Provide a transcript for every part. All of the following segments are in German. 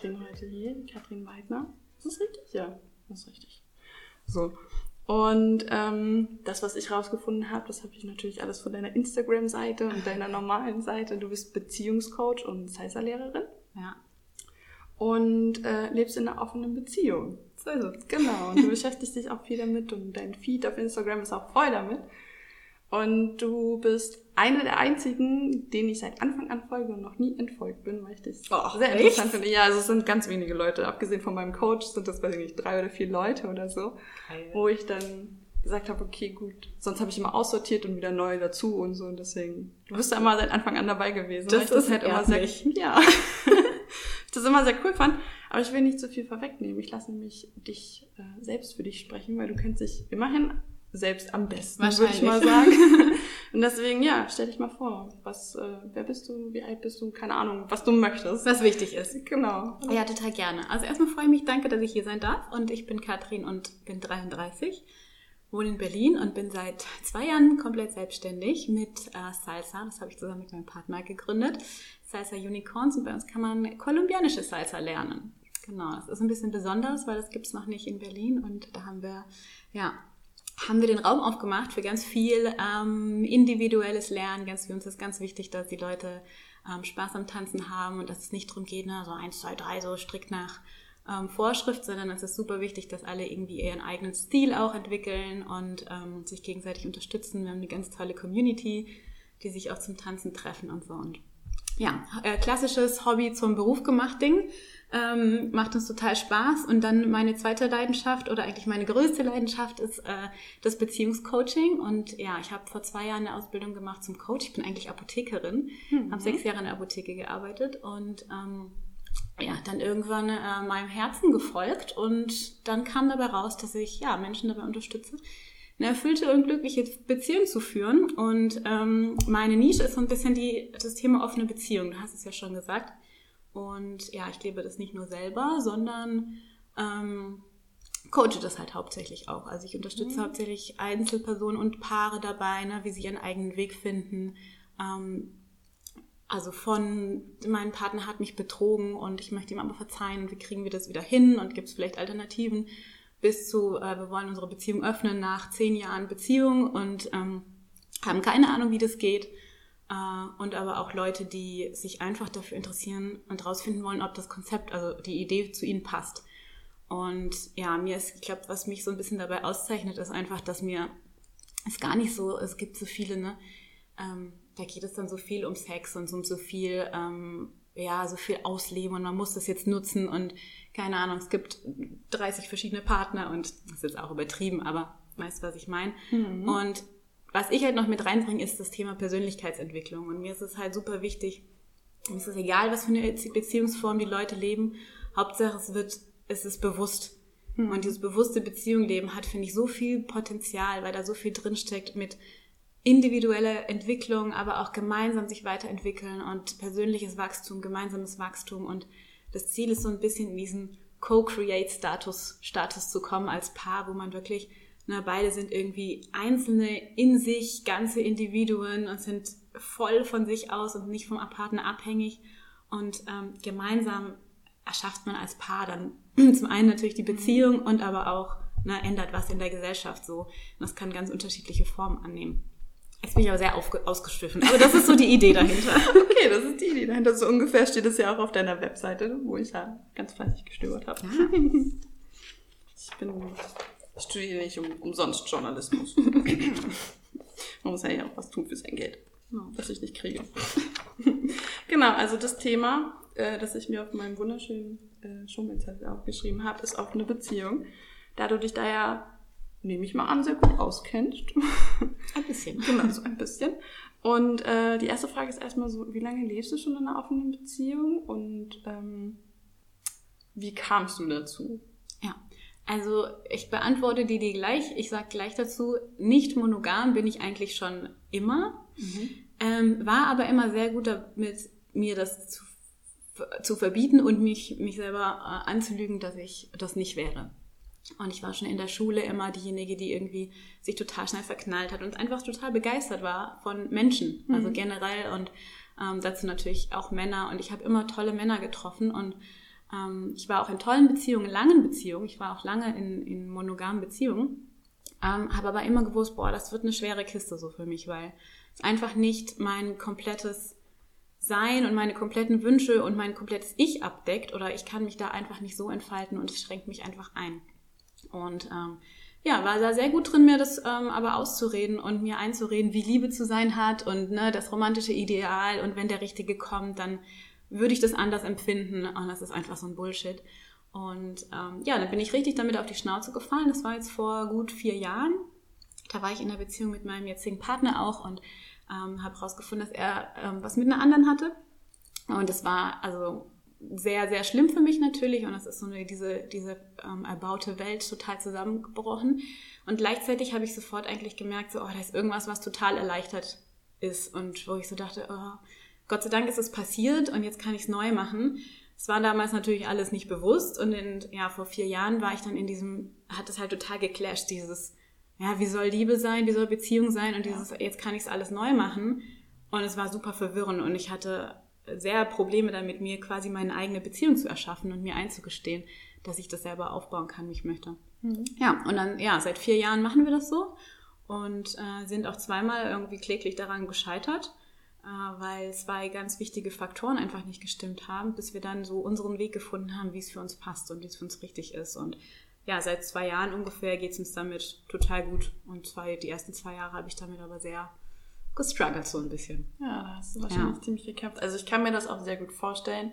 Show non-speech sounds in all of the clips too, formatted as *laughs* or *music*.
Katrin heute hier, Katrin Weidner. Ist das richtig? Ja, das ist richtig. So. Und ähm, das, was ich rausgefunden habe, das habe ich natürlich alles von deiner Instagram-Seite und deiner *laughs* normalen Seite. Du bist Beziehungscoach und Salsa-Lehrerin. Ja. Und äh, lebst in einer offenen Beziehung. So ist es. Genau. Und du *laughs* beschäftigst dich auch viel damit und dein Feed auf Instagram ist auch voll damit. Und du bist eine der einzigen, denen ich seit Anfang an folge und noch nie entfolgt bin, weil ich dich Oh, sehr echt? interessant finde. Ja, also es sind ganz wenige Leute. Abgesehen von meinem Coach sind das, weiß ich nicht, drei oder vier Leute oder so, Geil. wo ich dann gesagt habe, okay, gut. Sonst habe ich immer aussortiert und wieder neu dazu und so. Und deswegen, du bist da immer seit Anfang an dabei gewesen. Das ich das ist halt immer sehr, *laughs* ja, das immer sehr cool fand. Aber ich will nicht zu viel vorwegnehmen. Ich lasse nämlich dich äh, selbst für dich sprechen, weil du kennst dich immerhin selbst am besten, würde ich mal sagen. *laughs* Und deswegen, ja, stell dich mal vor. Was, äh, wer bist du? Wie alt bist du? Keine Ahnung, was du möchtest. Was wichtig ist. Genau. Ja, total gerne. Also erstmal freue ich mich, danke, dass ich hier sein darf. Und ich bin Katrin und bin 33, wohne in Berlin und bin seit zwei Jahren komplett selbstständig mit äh, Salsa. Das habe ich zusammen mit meinem Partner gegründet. Salsa Unicorns und bei uns kann man kolumbianische Salsa lernen. Genau, das ist ein bisschen besonders, weil das gibt's noch nicht in Berlin und da haben wir, ja, haben wir den Raum aufgemacht für ganz viel ähm, individuelles Lernen. Ganz für uns ist ganz wichtig, dass die Leute ähm, Spaß am Tanzen haben und dass es nicht darum geht, ne, so eins, zwei, drei, so strikt nach ähm, Vorschrift, sondern es ist super wichtig, dass alle irgendwie ihren eigenen Stil auch entwickeln und ähm, sich gegenseitig unterstützen. Wir haben eine ganz tolle Community, die sich auch zum Tanzen treffen und so. Und ja, äh, klassisches Hobby zum Beruf gemacht Ding. Ähm, macht uns total Spaß. Und dann meine zweite Leidenschaft oder eigentlich meine größte Leidenschaft ist äh, das Beziehungscoaching. Und ja, ich habe vor zwei Jahren eine Ausbildung gemacht zum Coach. Ich bin eigentlich Apothekerin, Mhm. habe sechs Jahre in der Apotheke gearbeitet und ähm, ja, dann irgendwann äh, meinem Herzen gefolgt und dann kam dabei raus, dass ich ja Menschen dabei unterstütze, eine erfüllte und glückliche Beziehung zu führen. Und ähm, meine Nische ist so ein bisschen die, das Thema offene Beziehung. Du hast es ja schon gesagt. Und ja, ich lebe das nicht nur selber, sondern ähm, coache das halt hauptsächlich auch. Also ich unterstütze hauptsächlich Einzelpersonen und Paare dabei, ne, wie sie ihren eigenen Weg finden. Ähm, also von, mein Partner hat mich betrogen und ich möchte ihm aber verzeihen und wie kriegen wir das wieder hin und gibt es vielleicht Alternativen, bis zu, äh, wir wollen unsere Beziehung öffnen nach zehn Jahren Beziehung und ähm, haben keine Ahnung, wie das geht. Äh, und aber auch Leute, die sich einfach dafür interessieren und rausfinden wollen, ob das Konzept, also die Idee zu ihnen passt. Und ja, mir ist, ich glaube, was mich so ein bisschen dabei auszeichnet, ist einfach, dass mir es gar nicht so, es gibt so viele, ne, ähm, da geht es dann so viel um Sex und um so viel, ähm, ja, so viel Ausleben und man muss das jetzt nutzen und keine Ahnung, es gibt 30 verschiedene Partner und das ist jetzt auch übertrieben, aber weißt du, was ich meine? Und was ich halt noch mit reinbringe, ist das Thema Persönlichkeitsentwicklung und mir ist es halt super wichtig, mir ist es egal, was für eine Beziehungsform die Leute leben, Hauptsache es wird, es ist bewusst. Und dieses bewusste Beziehung leben hat, finde ich, so viel Potenzial, weil da so viel drinsteckt mit individuelle Entwicklung, aber auch gemeinsam sich weiterentwickeln und persönliches Wachstum, gemeinsames Wachstum. Und das Ziel ist so ein bisschen in diesen Co-Create-Status Status zu kommen als Paar, wo man wirklich, na, beide sind irgendwie einzelne in sich, ganze Individuen und sind voll von sich aus und nicht vom Partner abhängig. Und ähm, gemeinsam erschafft man als Paar dann *clears throat* zum einen natürlich die Beziehung und aber auch na, ändert was in der Gesellschaft so. Und das kann ganz unterschiedliche Formen annehmen. Jetzt bin ich aber sehr ausgeschwiffen. Aber das ist so die Idee dahinter. *laughs* Okay, das ist die Idee dahinter. So ungefähr steht es ja auch auf deiner Webseite, wo ich ja ganz fleißig gestöbert habe. *laughs* Ich bin, ich studiere nicht um, umsonst Journalismus. *laughs* Man muss ja auch was tun für sein Geld, das ich nicht kriege. *laughs* Genau, also das Thema, äh, das ich mir auf meinem wunderschönen äh, Schulmetzettel aufgeschrieben habe, ist offene Beziehung. Da du dich da ja, nehme ich mal an, sehr gut auskennst. *laughs* Ein bisschen. Genau, so ein bisschen. Und äh, die erste Frage ist erstmal so, wie lange lebst du schon in einer offenen Beziehung und ähm, wie kamst du dazu? Also ich beantworte die die gleich. Ich sage gleich dazu, nicht monogam bin ich eigentlich schon immer, ähm, war aber immer sehr gut damit, mir das zu, zu verbieten und mich, mich selber äh, anzulügen, dass ich das nicht wäre. Und ich war schon in der Schule immer diejenige, die irgendwie sich total schnell verknallt hat und einfach total begeistert war von Menschen, also generell und Ähm, dazu natürlich auch Männer und ich habe immer tolle Männer getroffen und ähm, ich war auch in tollen Beziehungen, langen Beziehungen. Ich war auch lange in, in monogamen Beziehungen, ähm, habe aber immer gewusst, boah, das wird eine schwere Kiste so für mich, weil es einfach nicht mein komplettes sein und meine kompletten Wünsche und mein komplettes Ich abdeckt oder ich kann mich da einfach nicht so entfalten und es schränkt mich einfach ein. Und ähm, ja, war da sehr gut drin, mir das ähm, aber auszureden und mir einzureden, wie Liebe zu sein hat und ne, das romantische Ideal und wenn der Richtige kommt, dann würde ich das anders empfinden und das ist einfach so ein Bullshit. Und ähm, ja, dann bin ich richtig damit auf die Schnauze gefallen. Das war jetzt vor gut vier Jahren. Da war ich in einer Beziehung mit meinem jetzigen Partner auch und ähm, habe herausgefunden, dass er ähm, was mit einer anderen hatte. Und es war also sehr, sehr schlimm für mich natürlich. Und es ist so eine, diese, diese ähm, erbaute Welt total zusammengebrochen. Und gleichzeitig habe ich sofort eigentlich gemerkt, so, oh, da ist irgendwas, was total erleichtert ist. Und wo ich so dachte, oh, Gott sei Dank ist es passiert und jetzt kann ich es neu machen. Es war damals natürlich alles nicht bewusst und in, ja, vor vier Jahren war ich dann in diesem, hat es halt total geclasht, dieses, ja, wie soll Liebe sein, wie soll Beziehung sein und dieses, jetzt kann ich es alles neu machen. Und es war super verwirrend und ich hatte sehr Probleme damit, mir quasi meine eigene Beziehung zu erschaffen und mir einzugestehen, dass ich das selber aufbauen kann, wie ich möchte. Mhm. Ja, und dann, ja, seit vier Jahren machen wir das so und äh, sind auch zweimal irgendwie kläglich daran gescheitert, weil zwei ganz wichtige Faktoren einfach nicht gestimmt haben, bis wir dann so unseren Weg gefunden haben, wie es für uns passt und wie es für uns richtig ist. Und ja, seit zwei Jahren ungefähr geht es uns damit total gut. Und zwei, die ersten zwei Jahre habe ich damit aber sehr gestruggelt, so ein bisschen. Ja, da hast du wahrscheinlich ja. ziemlich gekämpft. Also ich kann mir das auch sehr gut vorstellen,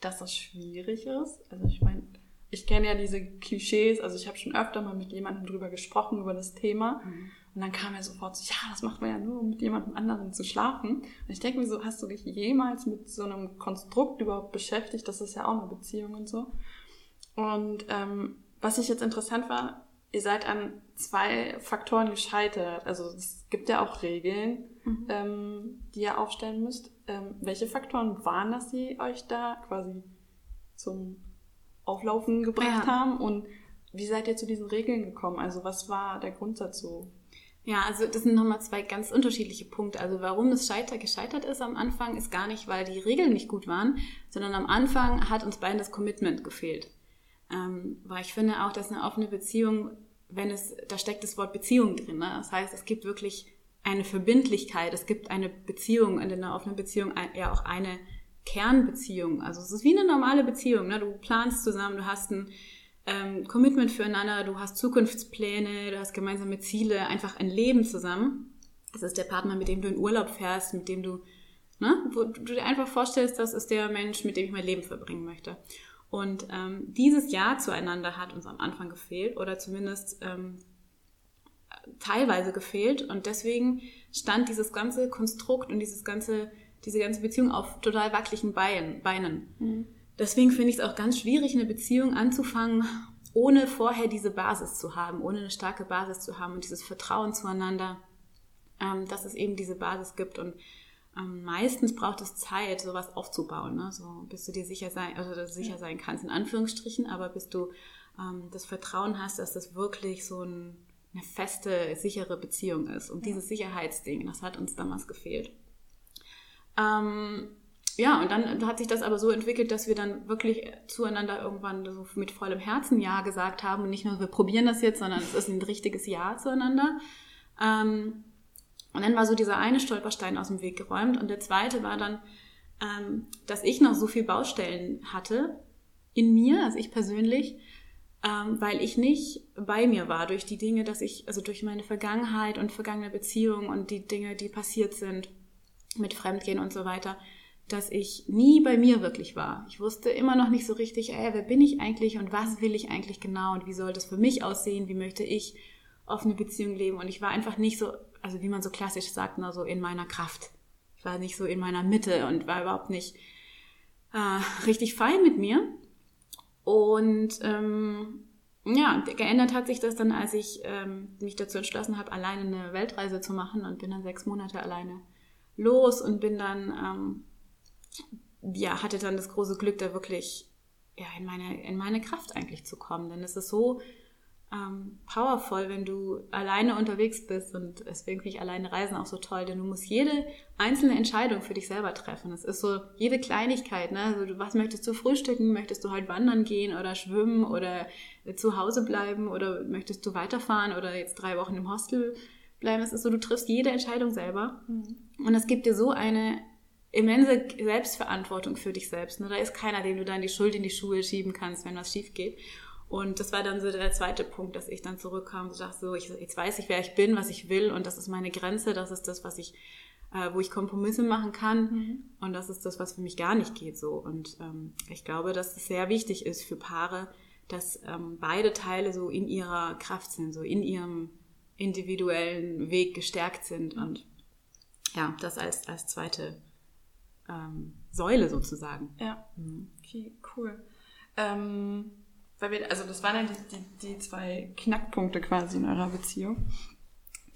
dass das schwierig ist. Also ich meine, ich kenne ja diese Klischees, also ich habe schon öfter mal mit jemandem drüber gesprochen, über das Thema. Mhm. Und dann kam er sofort so, ja, das macht man ja nur, um mit jemandem anderen zu schlafen. Und ich denke mir so, hast du dich jemals mit so einem Konstrukt überhaupt beschäftigt? Das ist ja auch eine Beziehung und so. Und ähm, was ich jetzt interessant war, ihr seid an zwei Faktoren gescheitert. Also es gibt ja auch Regeln, mhm. ähm, die ihr aufstellen müsst. Ähm, welche Faktoren waren das, die euch da quasi zum Auflaufen gebracht ja. haben? Und wie seid ihr zu diesen Regeln gekommen? Also was war der Grund dazu? Ja, also das sind nochmal zwei ganz unterschiedliche Punkte. Also warum das Scheiter gescheitert ist am Anfang, ist gar nicht, weil die Regeln nicht gut waren, sondern am Anfang hat uns beiden das Commitment gefehlt. Ähm, weil ich finde auch, dass eine offene Beziehung, wenn es, da steckt das Wort Beziehung drin. Ne? Das heißt, es gibt wirklich eine Verbindlichkeit, es gibt eine Beziehung, in einer offenen Beziehung ja auch eine Kernbeziehung. Also es ist wie eine normale Beziehung. Ne? Du planst zusammen, du hast ein ähm, Commitment füreinander, du hast Zukunftspläne, du hast gemeinsame Ziele, einfach ein Leben zusammen. Das ist der Partner, mit dem du in Urlaub fährst, mit dem du, ne, wo du dir einfach vorstellst, das ist der Mensch, mit dem ich mein Leben verbringen möchte. Und ähm, dieses Ja zueinander hat uns am Anfang gefehlt oder zumindest ähm, teilweise gefehlt. Und deswegen stand dieses ganze Konstrukt und dieses ganze, diese ganze Beziehung auf total wackeligen Beinen. Mhm. Deswegen finde ich es auch ganz schwierig, eine Beziehung anzufangen, ohne vorher diese Basis zu haben, ohne eine starke Basis zu haben und dieses Vertrauen zueinander, ähm, dass es eben diese Basis gibt. Und ähm, meistens braucht es Zeit, sowas aufzubauen, ne? so bis du dir sicher sein, also sicher sein kannst in Anführungsstrichen, aber bis du ähm, das Vertrauen hast, dass das wirklich so ein, eine feste, sichere Beziehung ist. Und dieses Sicherheitsding, das hat uns damals gefehlt. Ähm, ja, und dann hat sich das aber so entwickelt, dass wir dann wirklich zueinander irgendwann so mit vollem Herzen Ja gesagt haben und nicht nur wir probieren das jetzt, sondern es ist ein richtiges Ja zueinander. Ähm, und dann war so dieser eine Stolperstein aus dem Weg geräumt und der zweite war dann, ähm, dass ich noch so viel Baustellen hatte in mir, also ich persönlich, ähm, weil ich nicht bei mir war durch die Dinge, dass ich, also durch meine Vergangenheit und vergangene Beziehungen und die Dinge, die passiert sind mit Fremdgehen und so weiter, dass ich nie bei mir wirklich war. Ich wusste immer noch nicht so richtig, ey, wer bin ich eigentlich und was will ich eigentlich genau und wie soll das für mich aussehen, wie möchte ich offene Beziehung leben und ich war einfach nicht so also wie man so klassisch sagt, ne, so in meiner Kraft. Ich war nicht so in meiner Mitte und war überhaupt nicht äh, richtig fein mit mir. Und ähm, ja, geändert hat sich das dann, als ich ähm, mich dazu entschlossen habe, alleine eine Weltreise zu machen und bin dann sechs Monate alleine los und bin dann, ähm, ja, hatte dann das große Glück, da wirklich ja, in, meine, in meine Kraft eigentlich zu kommen. Denn es ist so, ähm, powerful, wenn du alleine unterwegs bist und deswegen finde ich alleine Reisen auch so toll, denn du musst jede einzelne Entscheidung für dich selber treffen. Es ist so jede Kleinigkeit, ne? Also was möchtest du frühstücken? Möchtest du halt wandern gehen oder schwimmen oder zu Hause bleiben oder möchtest du weiterfahren oder jetzt drei Wochen im Hostel bleiben? Es ist so, du triffst jede Entscheidung selber mhm. und es gibt dir so eine immense Selbstverantwortung für dich selbst. Ne? Da ist keiner, dem du dann die Schuld in die Schuhe schieben kannst, wenn was schief geht. Und das war dann so der zweite Punkt, dass ich dann zurückkam und dachte so, ich, jetzt weiß ich, wer ich bin, was ich will und das ist meine Grenze, das ist das, was ich, äh, wo ich Kompromisse machen kann mhm. und das ist das, was für mich gar nicht geht so. Und ähm, ich glaube, dass es sehr wichtig ist für Paare, dass ähm, beide Teile so in ihrer Kraft sind, so in ihrem individuellen Weg gestärkt sind und ja, das als, als zweite ähm, Säule sozusagen. Ja, mhm. okay, cool. Ähm weil wir, also das waren ja die, die, die zwei Knackpunkte quasi in eurer Beziehung,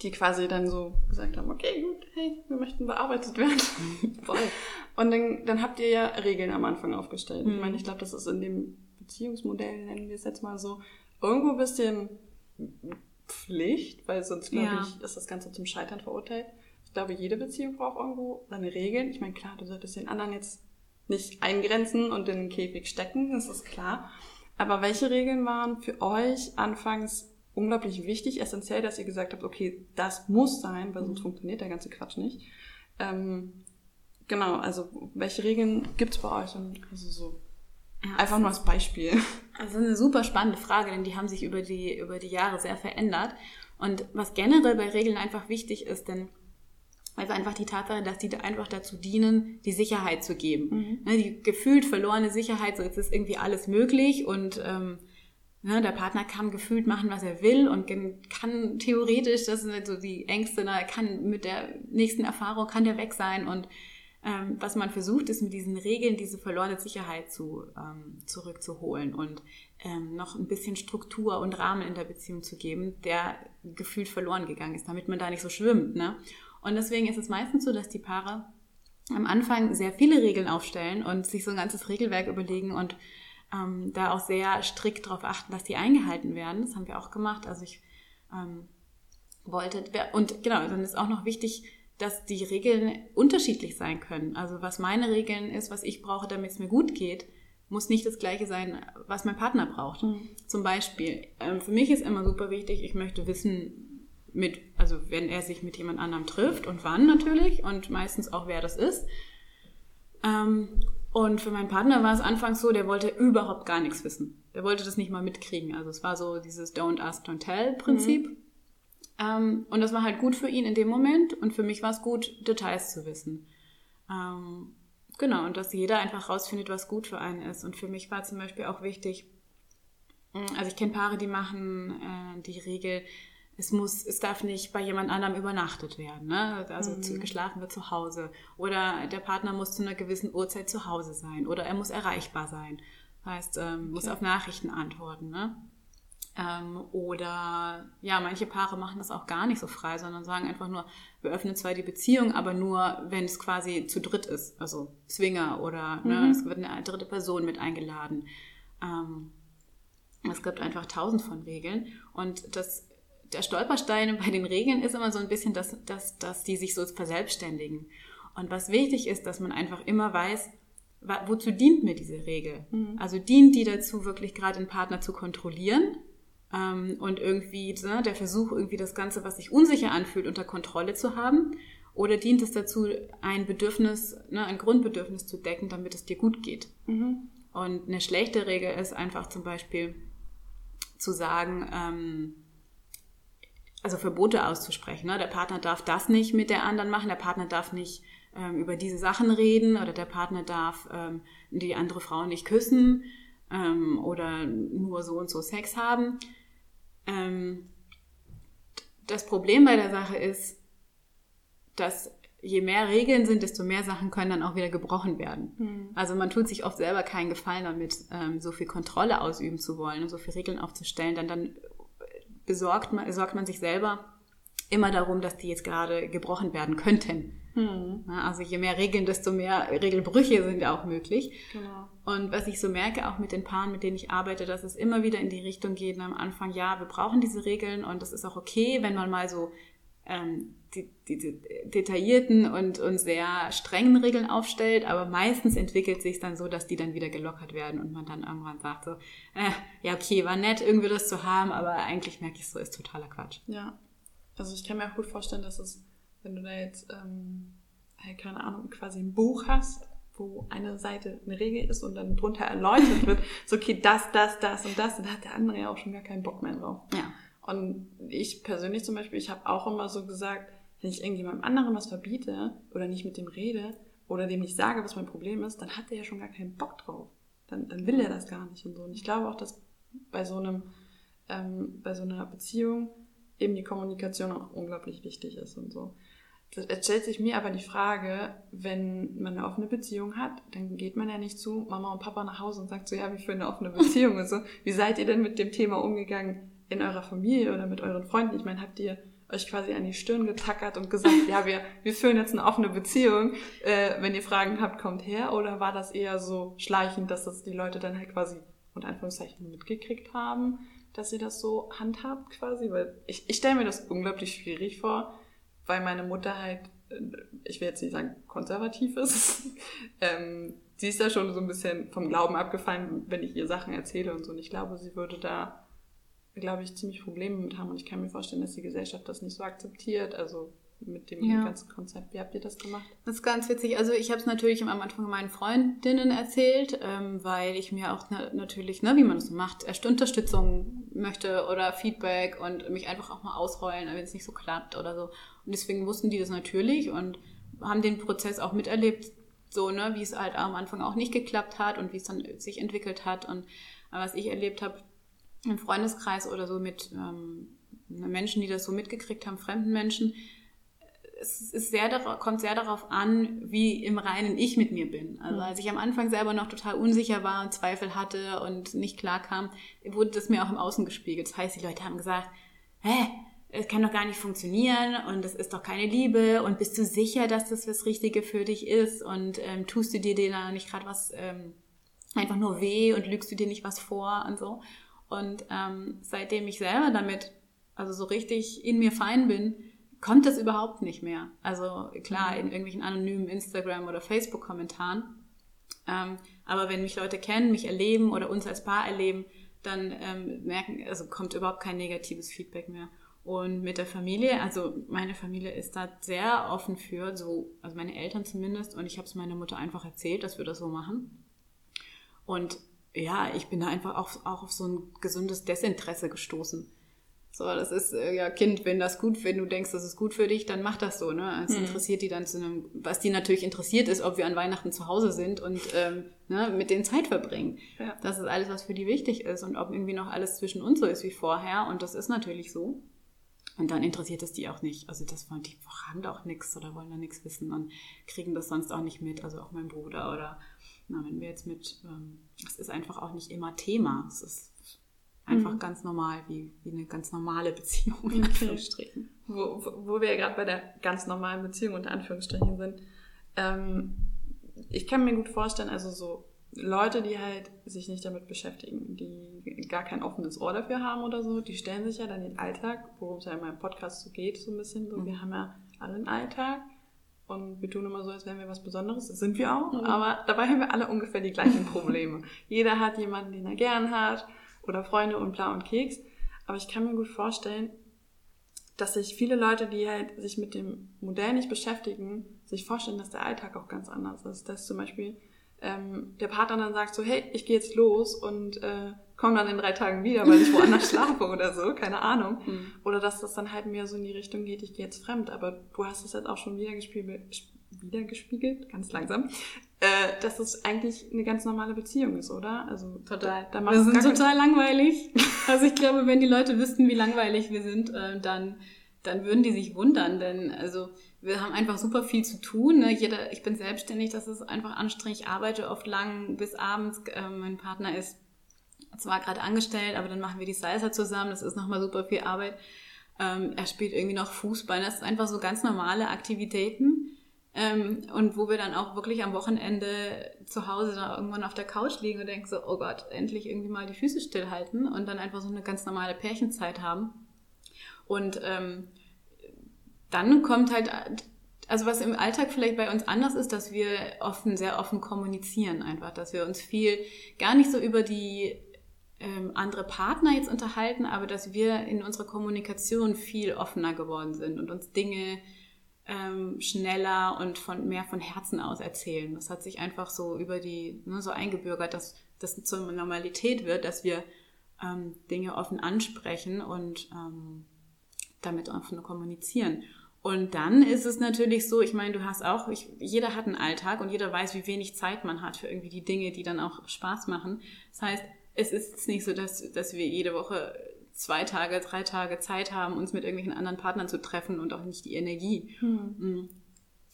die quasi dann so gesagt haben, okay, gut, hey, wir möchten bearbeitet werden. *laughs* Voll. Und dann, dann habt ihr ja Regeln am Anfang aufgestellt. Mhm. Ich meine, ich glaube, das ist in dem Beziehungsmodell, nennen wir es jetzt mal so, irgendwo ein bisschen Pflicht, weil sonst, glaube ja. ich, ist das Ganze zum Scheitern verurteilt. Ich glaube, jede Beziehung braucht irgendwo seine Regeln. Ich meine, klar, du solltest den anderen jetzt nicht eingrenzen und in den Käfig stecken, das ist klar. Aber welche Regeln waren für euch anfangs unglaublich wichtig, essentiell, dass ihr gesagt habt, okay, das muss sein, weil sonst mhm. funktioniert der ganze Quatsch nicht. Ähm, genau, also welche Regeln gibt's bei euch? Und also so ja, einfach nur als Beispiel. Also eine super spannende Frage, denn die haben sich über die, über die Jahre sehr verändert. Und was generell bei Regeln einfach wichtig ist, denn also einfach die Tatsache, dass die einfach dazu dienen, die Sicherheit zu geben. Mhm. Ne, die gefühlt verlorene Sicherheit, so jetzt ist irgendwie alles möglich und ähm, ne, der Partner kann gefühlt machen, was er will und kann theoretisch, das sind so die Ängste, ne, kann mit der nächsten Erfahrung, kann der weg sein und ähm, was man versucht, ist mit diesen Regeln diese verlorene Sicherheit zu, ähm, zurückzuholen und ähm, noch ein bisschen Struktur und Rahmen in der Beziehung zu geben, der gefühlt verloren gegangen ist, damit man da nicht so schwimmt. Ne? Und deswegen ist es meistens so, dass die Paare am Anfang sehr viele Regeln aufstellen und sich so ein ganzes Regelwerk überlegen und ähm, da auch sehr strikt darauf achten, dass die eingehalten werden. Das haben wir auch gemacht. Also ich ähm, wollte, und genau, dann ist auch noch wichtig, dass die Regeln unterschiedlich sein können. Also was meine Regeln ist, was ich brauche, damit es mir gut geht, muss nicht das gleiche sein, was mein Partner braucht. Mhm. Zum Beispiel, ähm, für mich ist immer super wichtig, ich möchte wissen, mit, also wenn er sich mit jemand anderem trifft und wann natürlich und meistens auch wer das ist. Ähm, und für meinen Partner war es anfangs so, der wollte überhaupt gar nichts wissen. Der wollte das nicht mal mitkriegen. Also es war so dieses Don't Ask, Don't Tell Prinzip. Mhm. Ähm, und das war halt gut für ihn in dem Moment und für mich war es gut, Details zu wissen. Ähm, genau, und dass jeder einfach rausfindet, was gut für einen ist. Und für mich war zum Beispiel auch wichtig, also ich kenne Paare, die machen äh, die Regel, es muss, es darf nicht bei jemand anderem übernachtet werden, ne? Also mhm. geschlafen wird zu Hause. Oder der Partner muss zu einer gewissen Uhrzeit zu Hause sein. Oder er muss erreichbar sein. Heißt, ähm, okay. muss auf Nachrichten antworten, ne? Ähm, oder ja, manche Paare machen das auch gar nicht so frei, sondern sagen einfach nur, wir öffnen zwar die Beziehung, aber nur, wenn es quasi zu dritt ist. Also Zwinger oder ne, mhm. ne, es wird eine dritte Person mit eingeladen. Ähm, es gibt einfach tausend von Regeln. Und das der Stolperstein bei den Regeln ist immer so ein bisschen, dass, dass, dass die sich so verselbstständigen. Und was wichtig ist, dass man einfach immer weiß, wozu dient mir diese Regel? Mhm. Also dient die dazu, wirklich gerade den Partner zu kontrollieren ähm, und irgendwie ne, der Versuch, irgendwie das Ganze, was sich unsicher anfühlt, unter Kontrolle zu haben? Oder dient es dazu, ein Bedürfnis, ne, ein Grundbedürfnis zu decken, damit es dir gut geht? Mhm. Und eine schlechte Regel ist einfach zum Beispiel zu sagen, ähm, also Verbote auszusprechen. Ne? Der Partner darf das nicht mit der anderen machen, der Partner darf nicht ähm, über diese Sachen reden oder der Partner darf ähm, die andere Frau nicht küssen ähm, oder nur so und so Sex haben. Ähm, das Problem bei der Sache ist, dass je mehr Regeln sind, desto mehr Sachen können dann auch wieder gebrochen werden. Mhm. Also man tut sich oft selber keinen Gefallen damit, ähm, so viel Kontrolle ausüben zu wollen und so viele Regeln aufzustellen, dann, dann besorgt man, sorgt man sich selber immer darum, dass die jetzt gerade gebrochen werden könnten. Hm. Also je mehr Regeln, desto mehr Regelbrüche sind ja auch möglich. Genau. Und was ich so merke, auch mit den Paaren, mit denen ich arbeite, dass es immer wieder in die Richtung geht, am Anfang, ja, wir brauchen diese Regeln und das ist auch okay, wenn man mal so ähm, die, die, die detaillierten und, und sehr strengen Regeln aufstellt, aber meistens entwickelt sich dann so, dass die dann wieder gelockert werden und man dann irgendwann sagt so, äh, ja okay, war nett irgendwie das zu haben, aber eigentlich merke ich so, ist totaler Quatsch. Ja, also ich kann mir auch gut vorstellen, dass es, wenn du da jetzt, ähm, keine Ahnung, quasi ein Buch hast, wo eine Seite eine Regel ist und dann drunter erläutert wird, *laughs* so okay, das, das, das und das, dann hat der andere ja auch schon gar keinen Bock mehr drauf. Ja. Und ich persönlich zum Beispiel, ich habe auch immer so gesagt, wenn ich irgendjemandem anderen was verbiete oder nicht mit dem rede oder dem nicht sage, was mein Problem ist, dann hat der ja schon gar keinen Bock drauf. Dann, dann will er das gar nicht und so. Und ich glaube auch, dass bei so einem, ähm, bei so einer Beziehung eben die Kommunikation auch unglaublich wichtig ist und so. Es stellt sich mir aber die Frage, wenn man eine offene Beziehung hat, dann geht man ja nicht zu Mama und Papa nach Hause und sagt so, ja, wie für eine offene Beziehung und so. Wie seid ihr denn mit dem Thema umgegangen? In eurer Familie oder mit euren Freunden? Ich meine, habt ihr euch quasi an die Stirn getackert und gesagt, ja, wir, wir führen jetzt eine offene Beziehung. Äh, wenn ihr Fragen habt, kommt her. Oder war das eher so schleichend, dass das die Leute dann halt quasi unter Anführungszeichen mitgekriegt haben, dass ihr das so handhabt quasi? Weil ich, ich stelle mir das unglaublich schwierig vor, weil meine Mutter halt, äh, ich will jetzt nicht sagen konservativ ist. *laughs* ähm, sie ist da schon so ein bisschen vom Glauben abgefallen, wenn ich ihr Sachen erzähle und so. Und ich glaube, sie würde da glaube ich, ziemlich Probleme mit haben. Und ich kann mir vorstellen, dass die Gesellschaft das nicht so akzeptiert. Also mit dem ja. ganzen Konzept. Wie habt ihr das gemacht? Das ist ganz witzig. Also ich habe es natürlich am Anfang meinen Freundinnen erzählt, ähm, weil ich mir auch na natürlich, ne, wie man das so macht, erst Unterstützung möchte oder Feedback und mich einfach auch mal ausheulen, wenn es nicht so klappt oder so. Und deswegen wussten die das natürlich und haben den Prozess auch miterlebt, so, ne, wie es halt am Anfang auch nicht geklappt hat und wie es dann sich entwickelt hat. Und was ich erlebt habe, im Freundeskreis oder so mit ähm, Menschen, die das so mitgekriegt haben, fremden Menschen, es ist sehr kommt sehr darauf an, wie im Reinen ich mit mir bin. Also mhm. als ich am Anfang selber noch total unsicher war und Zweifel hatte und nicht klar kam, wurde das mir auch im Außen gespiegelt. Das heißt, die Leute haben gesagt, hä, es kann doch gar nicht funktionieren und das ist doch keine Liebe und bist du sicher, dass das das Richtige für dich ist und ähm, tust du dir da nicht gerade was ähm, einfach nur weh und lügst du dir nicht was vor und so. Und ähm, seitdem ich selber damit, also so richtig in mir fein bin, kommt das überhaupt nicht mehr. Also klar, in irgendwelchen anonymen Instagram- oder Facebook-Kommentaren. Ähm, aber wenn mich Leute kennen, mich erleben oder uns als Paar erleben, dann ähm, merken, also kommt überhaupt kein negatives Feedback mehr. Und mit der Familie, also meine Familie ist da sehr offen für, so, also meine Eltern zumindest, und ich habe es meiner Mutter einfach erzählt, dass wir das so machen. Und ja, ich bin da einfach auch, auch auf so ein gesundes Desinteresse gestoßen. So, das ist, äh, ja, Kind, wenn das gut, wenn du denkst, das ist gut für dich, dann mach das so, ne? Es mhm. interessiert die dann zu einem, was die natürlich interessiert ist, ob wir an Weihnachten zu Hause sind und ähm, ne, mit denen Zeit verbringen. Ja. Das ist alles, was für die wichtig ist und ob irgendwie noch alles zwischen uns so ist wie vorher und das ist natürlich so. Und dann interessiert es die auch nicht. Also das wollen die fragen auch nichts oder wollen da nichts wissen und kriegen das sonst auch nicht mit. Also auch mein Bruder oder na, wenn wir jetzt mit, ähm, es ist einfach auch nicht immer Thema. Es ist einfach mhm. ganz normal, wie, wie eine ganz normale Beziehung in Anführungsstrichen. Wo, wo wir ja gerade bei der ganz normalen Beziehung unter Anführungsstrichen sind. Ähm, ich kann mir gut vorstellen, also so Leute, die halt sich nicht damit beschäftigen, die gar kein offenes Ohr dafür haben oder so, die stellen sich ja dann den Alltag, worum es ja in meinem Podcast so geht, so ein bisschen. So, mhm. Wir haben ja alle einen Alltag und wir tun immer so, als wären wir was Besonderes. Das sind wir auch. Mhm. Aber dabei haben wir alle ungefähr die gleichen Probleme. *laughs* Jeder hat jemanden, den er gern hat oder Freunde und bla und Keks. Aber ich kann mir gut vorstellen, dass sich viele Leute, die halt sich mit dem Modell nicht beschäftigen, sich vorstellen, dass der Alltag auch ganz anders ist. Dass zum Beispiel ähm, der Partner dann sagt so, hey, ich gehe jetzt los und äh, komme dann in drei Tagen wieder, weil ich woanders *laughs* schlafe oder so, keine Ahnung. Mhm. Oder dass das dann halt mehr so in die Richtung geht, ich gehe jetzt fremd. Aber du hast es jetzt auch schon wieder gespiegelt, wieder gespiegelt, ganz langsam, äh, dass es eigentlich eine ganz normale Beziehung ist, oder? Also total. Da, da wir sind total langweilig. *laughs* Also ich glaube, wenn die Leute wüssten, wie langweilig wir sind, äh, dann dann würden die sich wundern, denn also wir haben einfach super viel zu tun. Ne? Jeder, ich bin selbstständig, das ist einfach anstrengend. Ich arbeite oft lang bis abends. Äh, mein Partner ist zwar gerade angestellt, aber dann machen wir die Salsa zusammen. Das ist nochmal super viel Arbeit. Ähm, er spielt irgendwie noch Fußball. Das sind einfach so ganz normale Aktivitäten, Ähm, und wo wir dann auch wirklich am Wochenende zu Hause da irgendwann auf der Couch liegen und denken so, oh Gott, endlich irgendwie mal die Füße stillhalten und dann einfach so eine ganz normale Pärchenzeit haben. Und ähm, dann kommt halt, also was im Alltag vielleicht bei uns anders ist, dass wir offen, sehr offen kommunizieren einfach, dass wir uns viel gar nicht so über die ähm, andere Partner jetzt unterhalten, aber dass wir in unserer Kommunikation viel offener geworden sind und uns Dinge ähm, schneller und von mehr von Herzen aus erzählen. Das hat sich einfach so über die ne, so eingebürgert, dass das zur Normalität wird, dass wir ähm, Dinge offen ansprechen und ähm, damit offen kommunizieren. Und dann ist es natürlich so, ich meine, du hast auch, ich, jeder hat einen Alltag und jeder weiß, wie wenig Zeit man hat für irgendwie die Dinge, die dann auch Spaß machen. Das heißt, es ist nicht so, dass, dass wir jede Woche zwei Tage, drei Tage Zeit haben, uns mit irgendwelchen anderen Partnern zu treffen und auch nicht die Energie. Hm.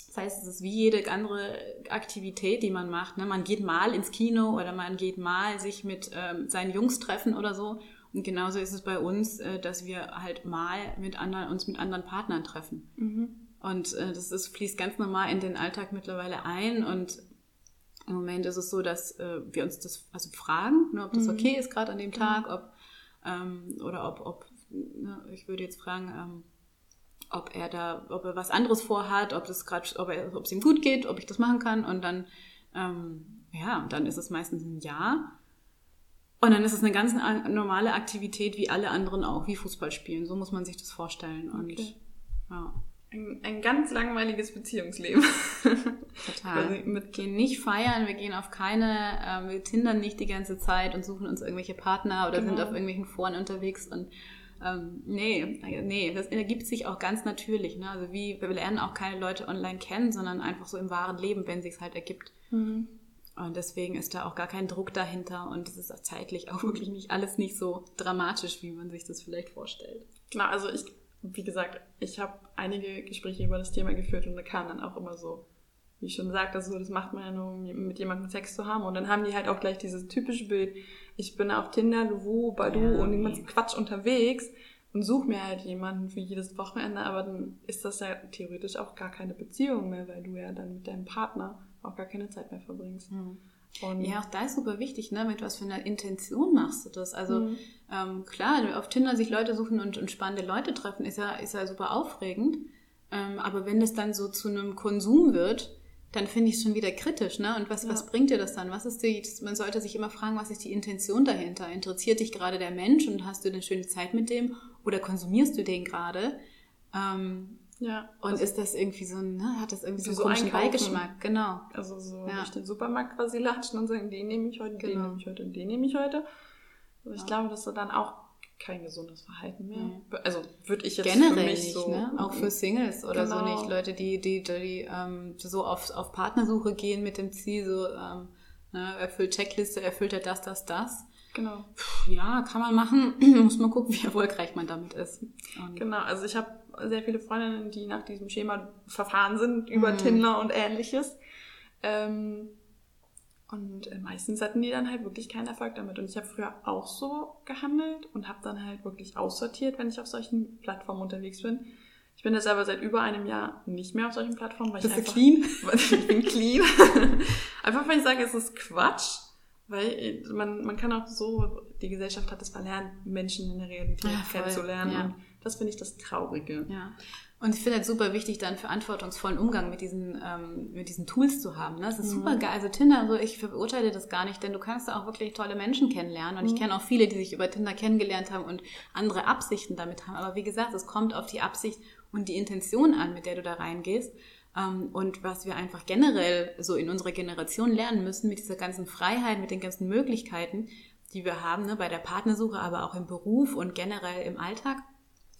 Das heißt, es ist wie jede andere Aktivität, die man macht. Ne? Man geht mal ins Kino oder man geht mal sich mit ähm, seinen Jungs treffen oder so. Und genauso ist es bei uns, äh, dass wir halt mal mit anderen, uns mit anderen Partnern treffen. Mhm. Und äh, das ist, fließt ganz normal in den Alltag mittlerweile ein. Und im Moment ist es so, dass äh, wir uns das also fragen, ne, ob das mhm. okay ist gerade an dem Tag, ob ähm, oder ob, ob ne, ich würde jetzt fragen, ähm, ob er da, ob er was anderes vorhat, ob das gerade, ob, er, ob es ihm gut geht, ob ich das machen kann. Und dann, ähm, ja, dann ist es meistens ein Ja. Und dann ist es eine ganz normale Aktivität wie alle anderen auch, wie Fußball spielen. So muss man sich das vorstellen. Und okay. ja. Ein, ein, ganz langweiliges Beziehungsleben. Total. wir mit gehen nicht feiern, wir gehen auf keine, äh, wir tindern nicht die ganze Zeit und suchen uns irgendwelche Partner oder genau. sind auf irgendwelchen Foren unterwegs und ähm, nee, nee, das ergibt sich auch ganz natürlich. Ne? Also wie, wir lernen auch keine Leute online kennen, sondern einfach so im wahren Leben, wenn sich halt ergibt. Mhm. Und deswegen ist da auch gar kein Druck dahinter und es ist auch zeitlich auch *laughs* wirklich nicht alles nicht so dramatisch, wie man sich das vielleicht vorstellt. Genau, also ich wie gesagt, ich habe einige Gespräche über das Thema geführt und da kam dann auch immer so, wie ich schon sagte, so, das macht man ja nur, um mit jemandem Sex zu haben. Und dann haben die halt auch gleich dieses typische Bild, ich bin auf Tinder, Luvo, Badu ja, und irgendwas Quatsch unterwegs und suche mir halt jemanden für jedes Wochenende, aber dann ist das ja theoretisch auch gar keine Beziehung mehr, weil du ja dann mit deinem Partner auch gar keine Zeit mehr verbringst. Mhm. Und ja, auch da ist super wichtig, ne? mit was für einer Intention machst du das. Also mhm. ähm, klar, auf Tinder sich Leute suchen und, und spannende Leute treffen, ist ja, ist ja super aufregend. Ähm, aber wenn das dann so zu einem Konsum wird, dann finde ich es schon wieder kritisch, ne? Und was, ja. was bringt dir das dann? Was ist die, man sollte sich immer fragen, was ist die Intention dahinter? Interessiert dich gerade der Mensch und hast du eine schöne Zeit mit dem? Oder konsumierst du den gerade? Ähm, ja. Und ist das irgendwie so ein, ne, hat das irgendwie so einen so komischen Beigeschmack, genau. Also so ja. durch den Supermarkt quasi latschen und sagen, den nehme ich heute, genau. den nehme ich heute und den nehme ich heute. Also ich ja. glaube, das ist dann auch kein gesundes Verhalten mehr. Mhm. Also würde ich jetzt Generell für mich nicht, so, ne? Auch für Singles oder genau. so nicht. Leute, die, die, die ähm, so auf, auf Partnersuche gehen mit dem Ziel, so ähm, ne, erfüllt Checkliste, erfüllt er das, das, das. Genau. Puh, ja, kann man machen. *clears throat* Muss man gucken, wie erfolgreich man damit ist. Und genau, also ich habe sehr viele Freundinnen, die nach diesem Schema verfahren sind über mhm. Tinder und ähnliches. Ähm, und äh, meistens hatten die dann halt wirklich keinen Erfolg damit. Und ich habe früher auch so gehandelt und habe dann halt wirklich aussortiert, wenn ich auf solchen Plattformen unterwegs bin. Ich bin jetzt aber seit über einem Jahr nicht mehr auf solchen Plattformen, weil Bist ich einfach, clean? *laughs* Ich bin clean. *laughs* einfach weil ich sage, es ist Quatsch. Weil äh, man, man kann auch so, die Gesellschaft hat es verlernt, Menschen in der Realität ja, kennenzulernen. Ja. Und das finde ich das Traurige. Ja. Und ich finde es super wichtig, da einen verantwortungsvollen Umgang mit diesen, ähm, mit diesen Tools zu haben. Ne? Das ist mhm. super geil. Also Tinder, also ich verurteile das gar nicht, denn du kannst da auch wirklich tolle Menschen kennenlernen. Und mhm. ich kenne auch viele, die sich über Tinder kennengelernt haben und andere Absichten damit haben. Aber wie gesagt, es kommt auf die Absicht und die Intention an, mit der du da reingehst. Ähm, und was wir einfach generell so in unserer Generation lernen müssen, mit dieser ganzen Freiheit, mit den ganzen Möglichkeiten, die wir haben, ne, bei der Partnersuche, aber auch im Beruf und generell im Alltag,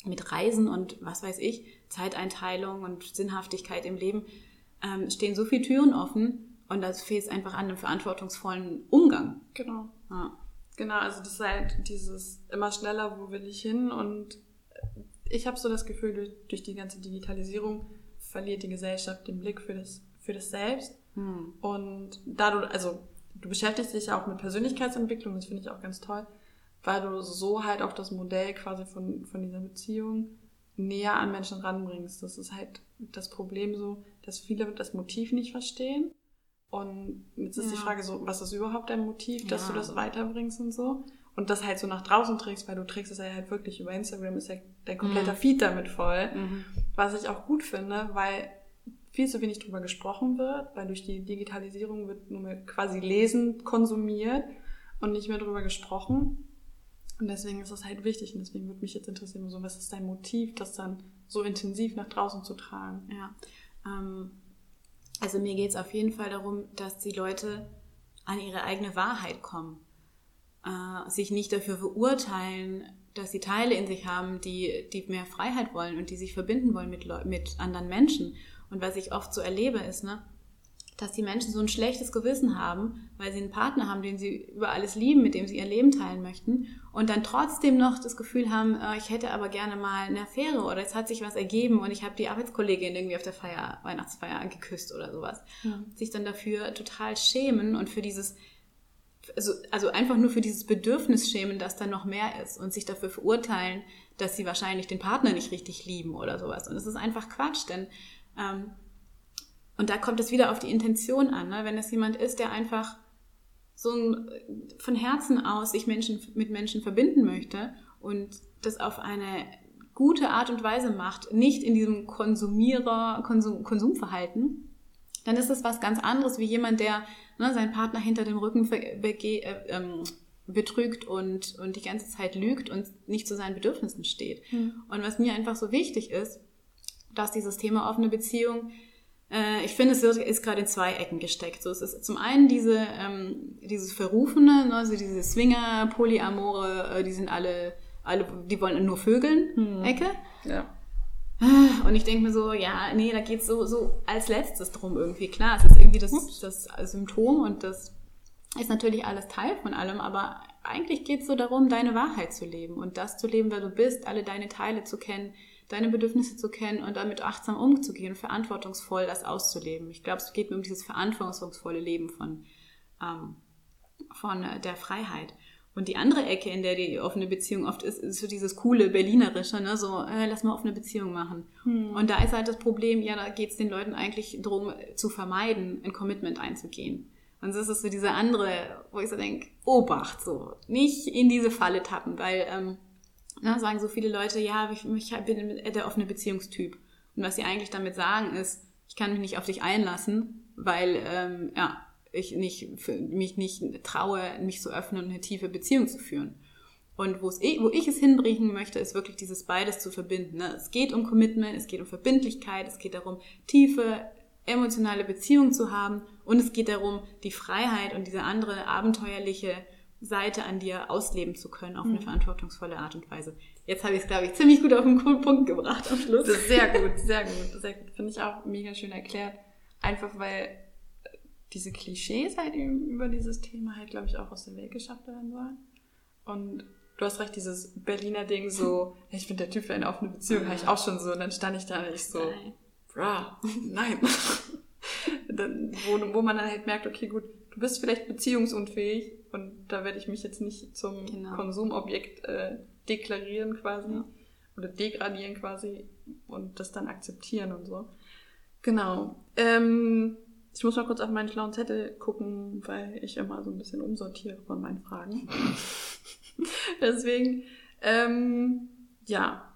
mit Reisen und was weiß ich, Zeiteinteilung und Sinnhaftigkeit im Leben, ähm, stehen so viele Türen offen und das fehlt einfach an einem verantwortungsvollen Umgang. Genau. Ja. Genau, also das ist halt dieses immer schneller, wo will ich hin und ich habe so das Gefühl, durch, durch, die ganze Digitalisierung verliert die Gesellschaft den Blick für das, für das Selbst. Hm. Und da du, also du beschäftigst dich ja auch mit Persönlichkeitsentwicklung, das finde ich auch ganz toll weil du so halt auch das Modell quasi von, von dieser Beziehung näher an Menschen ranbringst. Das ist halt das Problem so, dass viele das Motiv nicht verstehen. Und jetzt ist ja. die Frage so, was ist überhaupt dein Motiv, dass ja. du das weiterbringst und so? Und das halt so nach draußen trägst, weil du trägst es ja halt wirklich über Instagram, ist ja dein kompletter mhm. Feed damit voll. Mhm. Was ich auch gut finde, weil viel zu wenig drüber gesprochen wird, weil durch die Digitalisierung wird nur mehr quasi lesen konsumiert und nicht mehr drüber gesprochen. Und deswegen ist das halt wichtig und deswegen würde mich jetzt interessieren, so, was ist dein Motiv, das dann so intensiv nach draußen zu tragen? Ja, ähm, also mir geht es auf jeden Fall darum, dass die Leute an ihre eigene Wahrheit kommen, äh, sich nicht dafür verurteilen, dass sie Teile in sich haben, die, die mehr Freiheit wollen und die sich verbinden wollen mit, mit anderen Menschen. Und was ich oft so erlebe, ist, ne, dass die Menschen so ein schlechtes Gewissen haben, weil sie einen Partner haben, den sie über alles lieben, mit dem sie ihr Leben teilen möchten und dann trotzdem noch das Gefühl haben, äh, ich hätte aber gerne mal eine Affäre oder es hat sich was ergeben und ich habe die Arbeitskollegin irgendwie auf der Feier, Weihnachtsfeier geküsst oder sowas. Ja. Sich dann dafür total schämen und für dieses, also, also einfach nur für dieses Bedürfnis schämen, dass da noch mehr ist und sich dafür verurteilen, dass sie wahrscheinlich den Partner nicht richtig lieben oder sowas. Und es ist einfach Quatsch, denn ähm, und da kommt es wieder auf die Intention an. Ne? Wenn es jemand ist, der einfach so ein, von Herzen aus sich Menschen, mit Menschen verbinden möchte und das auf eine gute Art und Weise macht, nicht in diesem Konsumierer, Konsum, Konsumverhalten, dann ist das was ganz anderes wie jemand, der ne, seinen Partner hinter dem Rücken äh, ähm, betrügt und, und die ganze Zeit lügt und nicht zu seinen Bedürfnissen steht. Mhm. Und was mir einfach so wichtig ist, dass dieses Thema offene Beziehung äh, ich finde, es wird, ist gerade in zwei Ecken gesteckt. So, es ist zum einen diese, ähm, dieses Verrufene, ne, also diese Swinger, Polyamore, äh, die sind alle, alle, die wollen nur Vögeln, hm. Ecke. Ja. Ah, und ich denke mir so, ja, nee, da geht's so, so als letztes drum irgendwie. Klar, es ist irgendwie das, das Symptom und das ist natürlich alles Teil von allem, aber eigentlich geht's so darum, deine Wahrheit zu leben und das zu leben, wer du bist, alle deine Teile zu kennen, deine Bedürfnisse zu kennen und damit achtsam umzugehen, verantwortungsvoll das auszuleben. Ich glaube, es geht mir um dieses verantwortungsvolle Leben von, ähm, von der Freiheit. Und die andere Ecke, in der die offene Beziehung oft ist, ist so dieses coole Berlinerische, ne? so äh, lass mal offene Beziehung machen. Hm. Und da ist halt das Problem, ja, da geht es den Leuten eigentlich darum, zu vermeiden, ein Commitment einzugehen. Und das ist so diese andere, wo ich so denke, Obacht, so nicht in diese Falle tappen, weil ähm, na, sagen so viele Leute, ja, ich, ich bin der offene Beziehungstyp. Und was sie eigentlich damit sagen ist, ich kann mich nicht auf dich einlassen, weil ähm, ja, ich nicht, mich nicht traue, mich zu öffnen und eine tiefe Beziehung zu führen. Und wo, es, wo ich es hinbringen möchte, ist wirklich dieses beides zu verbinden. Ne? Es geht um Commitment, es geht um Verbindlichkeit, es geht darum, tiefe emotionale Beziehung zu haben und es geht darum, die Freiheit und diese andere abenteuerliche Seite an dir ausleben zu können auf eine mhm. verantwortungsvolle Art und Weise. Jetzt habe ich es, glaube ich, ziemlich gut auf den Punkt gebracht am Schluss. sehr gut, sehr gut, sehr gut. Finde ich auch mega schön erklärt. Einfach weil diese Klischees halt über dieses Thema halt, glaube ich, auch aus der Welt geschafft werden sollen. Und du hast recht, dieses Berliner Ding so, *laughs* ich bin der Typ für eine offene Beziehung, habe ich auch schon so. Und dann stand ich da und ich so, bra, *laughs* nein. *laughs* dann, wo, wo man dann halt merkt, okay, gut, du bist vielleicht beziehungsunfähig und da werde ich mich jetzt nicht zum genau. Konsumobjekt äh, deklarieren quasi ja. oder degradieren quasi und das dann akzeptieren und so. Genau. Ähm, ich muss mal kurz auf meinen schlauen Zettel gucken, weil ich immer so ein bisschen umsortiere von meinen Fragen. *laughs* Deswegen, ähm, ja.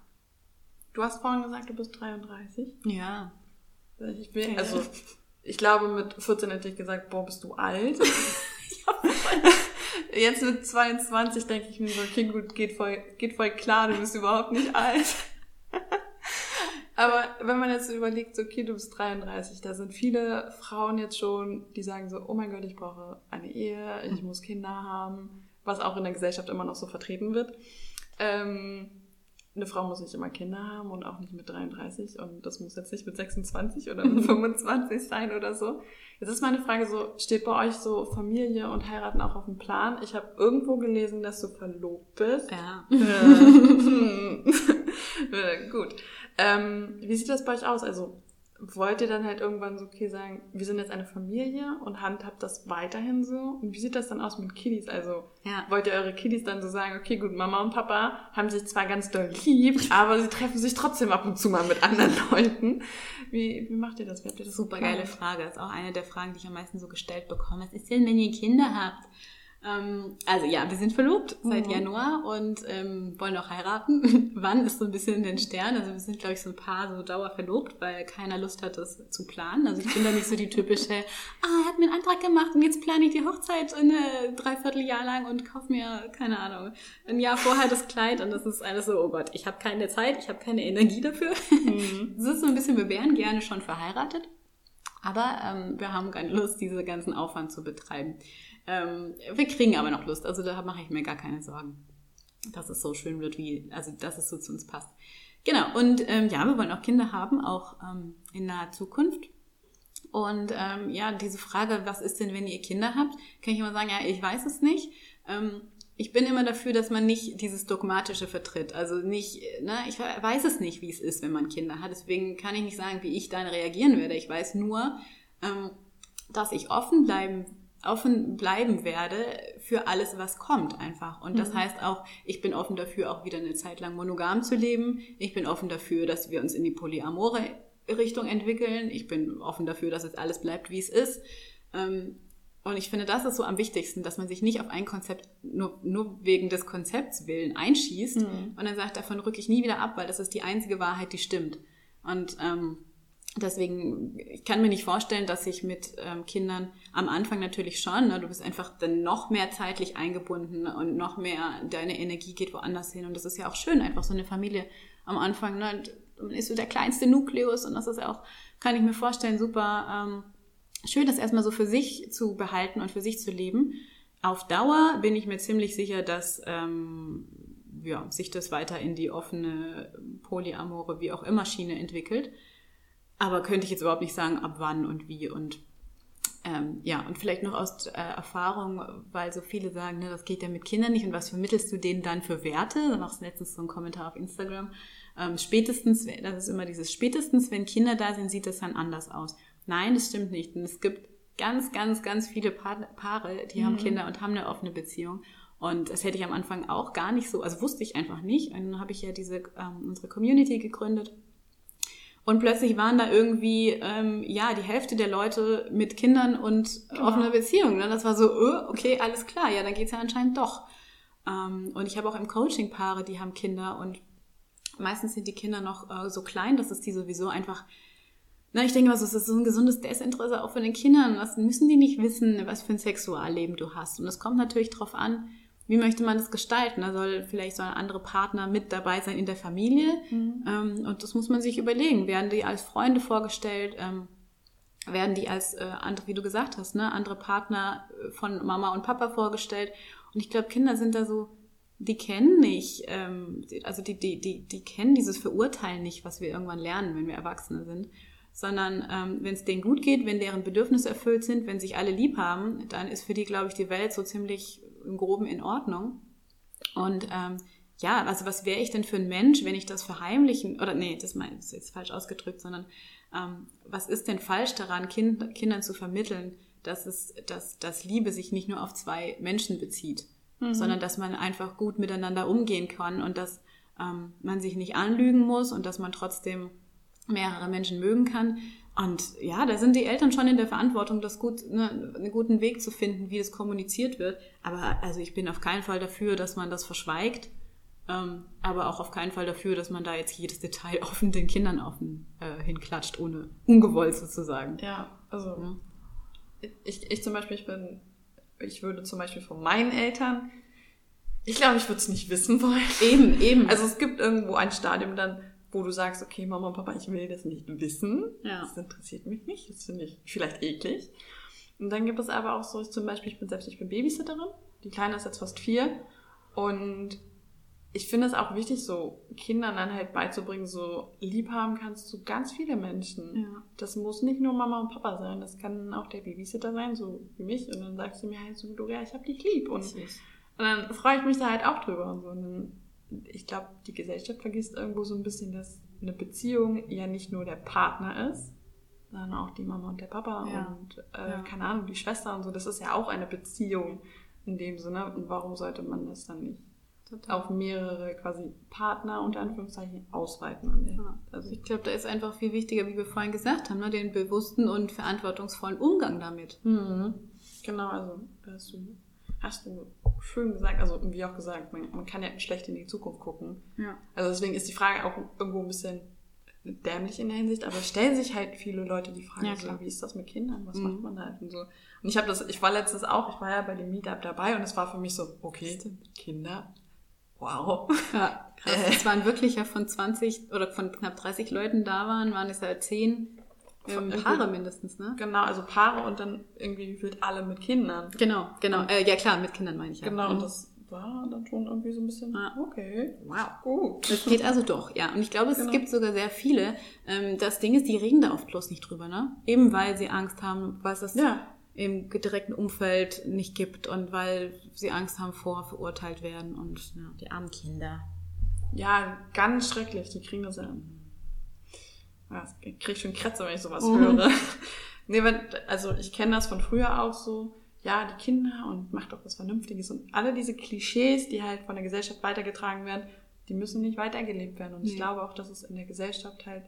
Du hast vorhin gesagt, du bist 33. Ja. Ich bin, also, ich glaube, mit 14 hätte ich gesagt, boah, bist du alt. *laughs* Jetzt mit 22 denke ich mir so, okay, gut, geht voll, geht voll klar, du bist überhaupt nicht alt. *laughs* Aber wenn man jetzt überlegt, so, okay, du bist 33, da sind viele Frauen jetzt schon, die sagen so, oh mein Gott, ich brauche eine Ehe, ich muss Kinder haben, was auch in der Gesellschaft immer noch so vertreten wird. Ähm, eine Frau muss nicht immer Kinder haben und auch nicht mit 33 und das muss jetzt nicht mit 26 oder mit *laughs* 25 sein oder so. Jetzt ist meine Frage so, steht bei euch so Familie und Heiraten auch auf dem Plan? Ich habe irgendwo gelesen, dass du verlobt bist. Ja. *laughs* *laughs* Gut. Ähm, wie sieht das bei euch aus? Also wollt ihr dann halt irgendwann so, okay, sagen, wir sind jetzt eine Familie und handhabt das weiterhin so? Und wie sieht das dann aus mit Kiddies? Also, Ja. wollt ihr eure Kiddies dann so sagen, okay, gut, Mama und Papa haben sich zwar ganz doll lieb, *laughs* aber sie treffen sich trotzdem ab und zu mal mit anderen *laughs* Leuten. Wie, wie macht ihr das? Wie habt ihr das Super geile Frage. Das ist auch eine der Fragen, die ich am meisten so gestellt bekomme. Was ist denn, wenn ihr Kinder habt? Ähm, also ja, wir sind verlobt seit Mhm. Januar und ähm, wollen auch heiraten. *laughs* Wann ist so ein bisschen in den Sternen. Also wir sind, glaube ich, so ein paar so dauer verlobt, weil keiner Lust hat, das zu planen. Also ich bin da nicht so die typische, *laughs* ah, er hat mir einen Antrag gemacht und jetzt plane ich die Hochzeit ein äh, Dreivierteljahr lang und kaufe mir, keine Ahnung, ein Jahr vorher das Kleid und das ist alles so, oh Gott, ich habe keine Zeit, ich habe keine Energie dafür. Mhm. *laughs* Das ist so ein bisschen, wir wären gerne schon verheiratet, aber ähm, wir haben keine Lust, diese ganzen Aufwand zu betreiben. Ähm, wir kriegen aber noch Lust, also da mache ich mir gar keine Sorgen, dass es so schön wird, wie, also dass es so zu uns passt. Genau, und ähm, ja, wir wollen auch Kinder haben, auch ähm, in naher Zukunft. Und ähm, ja, diese Frage, was ist denn, wenn ihr Kinder habt, kann ich immer sagen, ja, ich weiß es nicht. Ähm, ich bin immer dafür, dass man nicht dieses Dogmatische vertritt. Also nicht, ne, ich weiß es nicht, wie es ist, wenn man Kinder hat. Deswegen kann ich nicht sagen, wie ich dann reagieren werde. Ich weiß nur, ähm, dass ich offen bleiben, offen bleiben werde für alles, was kommt einfach. Und das heißt auch, ich bin offen dafür, auch wieder eine Zeit lang monogam zu leben. Ich bin offen dafür, dass wir uns in die polyamore Richtung entwickeln. Ich bin offen dafür, dass es alles bleibt, wie es ist. Ähm, und ich finde, das ist so am wichtigsten, dass man sich nicht auf ein Konzept nur, nur wegen des Konzepts willen einschießt Mhm. und dann sagt, davon rücke ich nie wieder ab, weil das ist die einzige Wahrheit, die stimmt. Und ähm, deswegen, ich kann mir nicht vorstellen, dass ich mit ähm, Kindern am Anfang natürlich schon, ne, du bist einfach dann noch mehr zeitlich eingebunden und noch mehr, deine Energie geht woanders hin. Und das ist ja auch schön, einfach so eine Familie am Anfang, ne, man ist so der kleinste Nukleus und das ist auch, kann ich mir vorstellen, super ähm, schön, das erstmal so für sich zu behalten und für sich zu leben. Auf Dauer bin ich mir ziemlich sicher, dass ähm, ja, sich das weiter in die offene, polyamore, wie auch immer Schiene entwickelt. Aber könnte ich jetzt überhaupt nicht sagen, ab wann und wie und ähm, ja, und vielleicht noch aus äh, Erfahrung, weil so viele sagen, ne, das geht ja mit Kindern nicht und was vermittelst du denen dann für Werte? Da machst du letztens so einen Kommentar auf Instagram. Ähm, spätestens, das ist immer dieses spätestens, wenn Kinder da sind, sieht das dann anders aus. Nein, das stimmt nicht. Und es gibt ganz, ganz, ganz viele Pa- Paare, die haben Kinder und haben eine offene Beziehung. Und das hätte ich am Anfang auch gar nicht so, also wusste ich einfach nicht. Und dann habe ich ja diese, ähm, unsere Community gegründet. Und plötzlich waren da irgendwie, ähm, ja, die Hälfte der Leute mit Kindern und offener Beziehung. Ne? Das war so, äh, okay, alles klar, ja, dann geht's ja anscheinend doch. Ähm, und ich habe auch im Coaching Paare, die haben Kinder und meistens sind die Kinder noch äh, so klein, dass es die sowieso einfach na, ich denke mal, so, es ist so ein gesundes Desinteresse auch von den Kindern. Was müssen die nicht wissen, was für ein Sexualleben du hast? Und es kommt natürlich drauf an, wie möchte man das gestalten? Da soll vielleicht so ein anderer Partner mit dabei sein in der Familie. Ähm, und das muss man sich überlegen. Werden die als Freunde vorgestellt? Ähm, werden die als äh, andere, wie du gesagt hast, ne, andere Partner äh, von Mama und Papa vorgestellt? Und ich glaube, Kinder sind da so, die kennen nicht, ähm, also die, die, die, die kennen dieses Verurteilen nicht, was wir irgendwann lernen, wenn wir Erwachsene sind sondern ähm, wenn es denen gut geht, wenn deren Bedürfnisse erfüllt sind, wenn sich alle lieb haben, dann ist für die, glaube ich, die Welt so ziemlich im Groben in Ordnung. Und ähm, ja, also was wäre ich denn für ein Mensch, wenn ich das verheimlichen, oder nee, das ist jetzt falsch ausgedrückt, sondern ähm, was ist denn falsch daran, kind, Kindern zu vermitteln, dass es, dass, dass Liebe sich nicht nur auf zwei Menschen bezieht, sondern dass man einfach gut miteinander umgehen kann und dass ähm, man sich nicht anlügen muss und dass man trotzdem mehrere Menschen mögen kann. Und ja, da sind die Eltern schon in der Verantwortung, das gut, ne, einen guten Weg zu finden, wie es kommuniziert wird. Aber also ich bin auf keinen Fall dafür, dass man das verschweigt, ähm, aber auch auf keinen Fall dafür, dass man da jetzt jedes Detail *laughs* offen den Kindern offen äh, hinklatscht, ohne ungewollt sozusagen. Ja, also Ja. ich, ich zum Beispiel, ich bin, ich würde zum Beispiel von meinen Eltern, ich glaube, ich würde es nicht wissen wollen. Eben, eben. *laughs* Also es gibt irgendwo ein Stadium dann, wo du sagst, okay, Mama und Papa, ich will das nicht wissen. Ja. Das interessiert mich nicht. Das finde ich vielleicht eklig. Und dann gibt es aber auch so, zum Beispiel, ich bin selbst, ich bin Babysitterin. Die Kleine ist jetzt fast vier. Und ich finde es auch wichtig, so Kindern dann halt beizubringen, so lieb haben kannst du ganz viele Menschen. Ja. Das muss nicht nur Mama und Papa sein, das kann auch der Babysitter sein, so wie mich. Und dann sagst du mir halt so, Gloria, ich hab dich lieb. Und, und dann freue ich mich da halt auch drüber. Und so. Und dann, ich glaube, die Gesellschaft vergisst irgendwo so ein bisschen, dass eine Beziehung ja nicht nur der Partner ist, dann auch die Mama und der Papa Ja. und äh, Ja. keine Ahnung, die Schwester und so. Das ist ja auch eine Beziehung in dem Sinne. Und warum sollte man das dann nicht auf mehrere quasi Partner unter Anführungszeichen ausweiten? Ja. also, Ich glaube, da ist einfach viel wichtiger, wie wir vorhin gesagt haben, ne? den bewussten und verantwortungsvollen Umgang damit. Mhm. Genau, also hast du, hast du schön gesagt, also wie auch gesagt, man, man kann ja schlecht in die Zukunft gucken. Ja. Also deswegen ist die Frage auch irgendwo ein bisschen dämlich in der Hinsicht, aber stellen sich halt viele Leute die Frage, Ja, so, wie ist das mit Kindern, was Mhm. macht man da halt und so. Und ich habe das, ich war letztens auch, ich war ja bei dem Meetup dabei und es war für mich so, okay, Kinder, wow. Ja, krass. Äh. Es waren wirklich ja von 20 oder von knapp 30 Leuten da waren, waren es ja 10 ähm, Paare mindestens, ne? Genau, also Paare und dann irgendwie gefühlt alle mit Kindern. Genau, genau. Äh, ja klar, mit Kindern meine ich ja. Genau, Mhm. und das war dann schon irgendwie so ein bisschen, Ja. okay, Wow. gut. Es geht also doch, ja. Und ich glaube, es Genau. gibt sogar sehr viele. Ähm, das Ding ist, die reden da oft bloß nicht drüber, ne? Eben weil sie Angst haben, was es Ja. im direkten Umfeld nicht gibt und weil sie Angst haben vor verurteilt werden und ja, die armen Kinder. Ja, ganz schrecklich. Die kriegen das ja. Ja ich krieg schon Krätze, wenn ich sowas Mhm. höre. *laughs* nee, wenn, also ich kenne das von früher auch so. Ja, die Kinder und macht doch was Vernünftiges. Und alle diese Klischees, die halt von der Gesellschaft weitergetragen werden, die müssen nicht weitergelebt werden. Und ich Nee. glaube auch, dass es in der Gesellschaft halt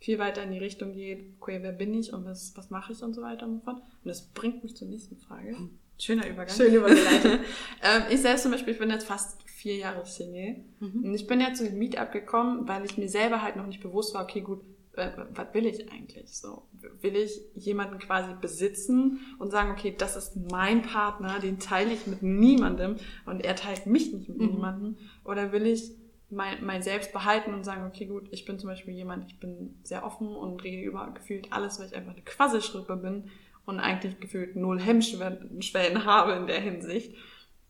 viel weiter in die Richtung geht, okay, wer bin ich und was, was mache ich und so weiter und so fort. Und das bringt mich zur nächsten Frage. Schöner Übergang. Schön übergeleitet. *laughs* ähm, ich selbst zum Beispiel, ich bin jetzt fast vier Jahre Single. Mhm. Und ich bin ja zu dem Meetup gekommen, weil ich mir selber halt noch nicht bewusst war, okay, gut, äh, was will ich eigentlich? So, will ich jemanden quasi besitzen und sagen, okay, das ist mein Partner, den teile ich mit niemandem und er teilt mich nicht mit Mhm. niemandem? Oder will ich mein, mein Selbst behalten und sagen, okay, gut, ich bin zum Beispiel jemand, ich bin sehr offen und rede über gefühlt alles, weil ich einfach eine Quasselschrippe bin und eigentlich gefühlt null Hemmschwellen *laughs* habe in der Hinsicht.